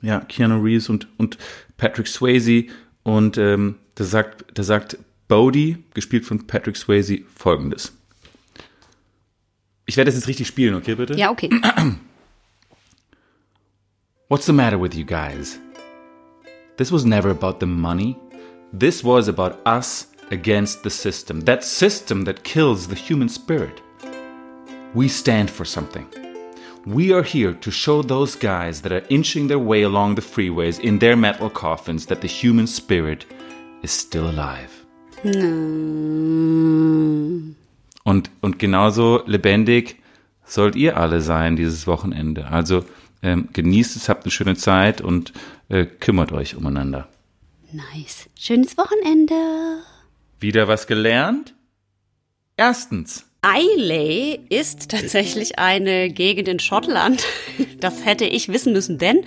ja, Keanu Reeves und, und Patrick Swayze und ähm, da sagt, da sagt Bodie, gespielt von Patrick Swayze, folgendes. Ich werde das jetzt richtig spielen, okay, bitte? Ja, okay. (clears throat) What's the matter with you guys? This was never about the money. This was about us against the system. That system that kills the human spirit. We stand for something. We are here to show those guys that are inching their way along the freeways in their metal coffins that the human spirit is still alive. Und, und genauso lebendig sollt ihr alle sein dieses Wochenende. Also ähm, genießt es, habt eine schöne Zeit und äh, kümmert euch umeinander. Nice. Schönes Wochenende. Wieder was gelernt? Erstens, Islay ist tatsächlich eine Gegend in Schottland. (laughs) Das hätte ich wissen müssen, denn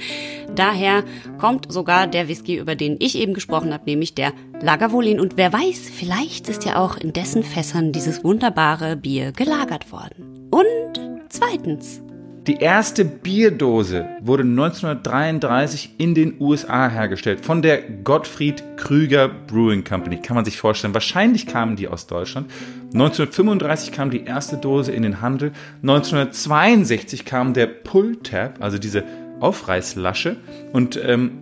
daher kommt sogar der Whisky, über den ich eben gesprochen habe, nämlich der Lagavulin. Und wer weiß, vielleicht ist ja auch in dessen Fässern dieses wunderbare Bier gelagert worden. Und zweitens, die erste Bierdose wurde 1933 in den USA hergestellt von der Gottfried Krüger Brewing Company. Kann man sich vorstellen. Wahrscheinlich kamen die aus Deutschland. 1935 kam die erste Dose in den Handel. 1962 kam der Pull Tab, also diese Aufreißlasche. Und ähm,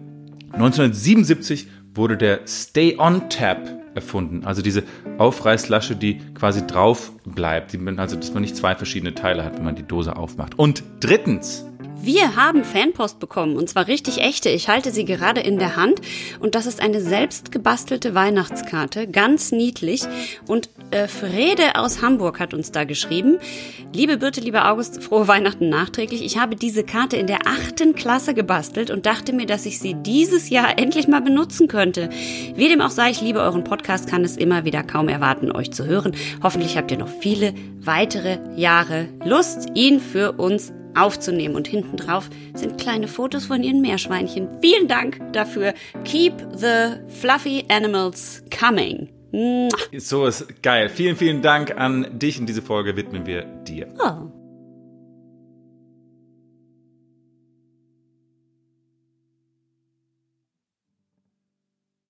1977 wurde der Stay On Tap erfunden, also diese Aufreißlasche, die quasi drauf bleibt. Also, dass man nicht zwei verschiedene Teile hat, wenn man die Dose aufmacht. Und drittens, wir haben Fanpost bekommen und zwar richtig echte. Ich halte sie gerade in der Hand und das ist eine selbst gebastelte Weihnachtskarte, ganz niedlich. Und äh, Frede aus Hamburg hat uns da geschrieben. Liebe Birte, lieber August, frohe Weihnachten nachträglich. Ich habe diese Karte in der achten Klasse gebastelt und dachte mir, dass ich sie dieses Jahr endlich mal benutzen könnte. Wie dem auch sei, ich liebe euren Podcast, kann es immer wieder kaum erwarten, euch zu hören. Hoffentlich habt ihr noch viele weitere Jahre Lust, ihn für uns aufzunehmen. Und hinten drauf sind kleine Fotos von ihren Meerschweinchen. Vielen Dank dafür. Keep the fluffy animals coming. So ist geil. Vielen, vielen Dank an dich. In diese Folge widmen wir dir. Oh.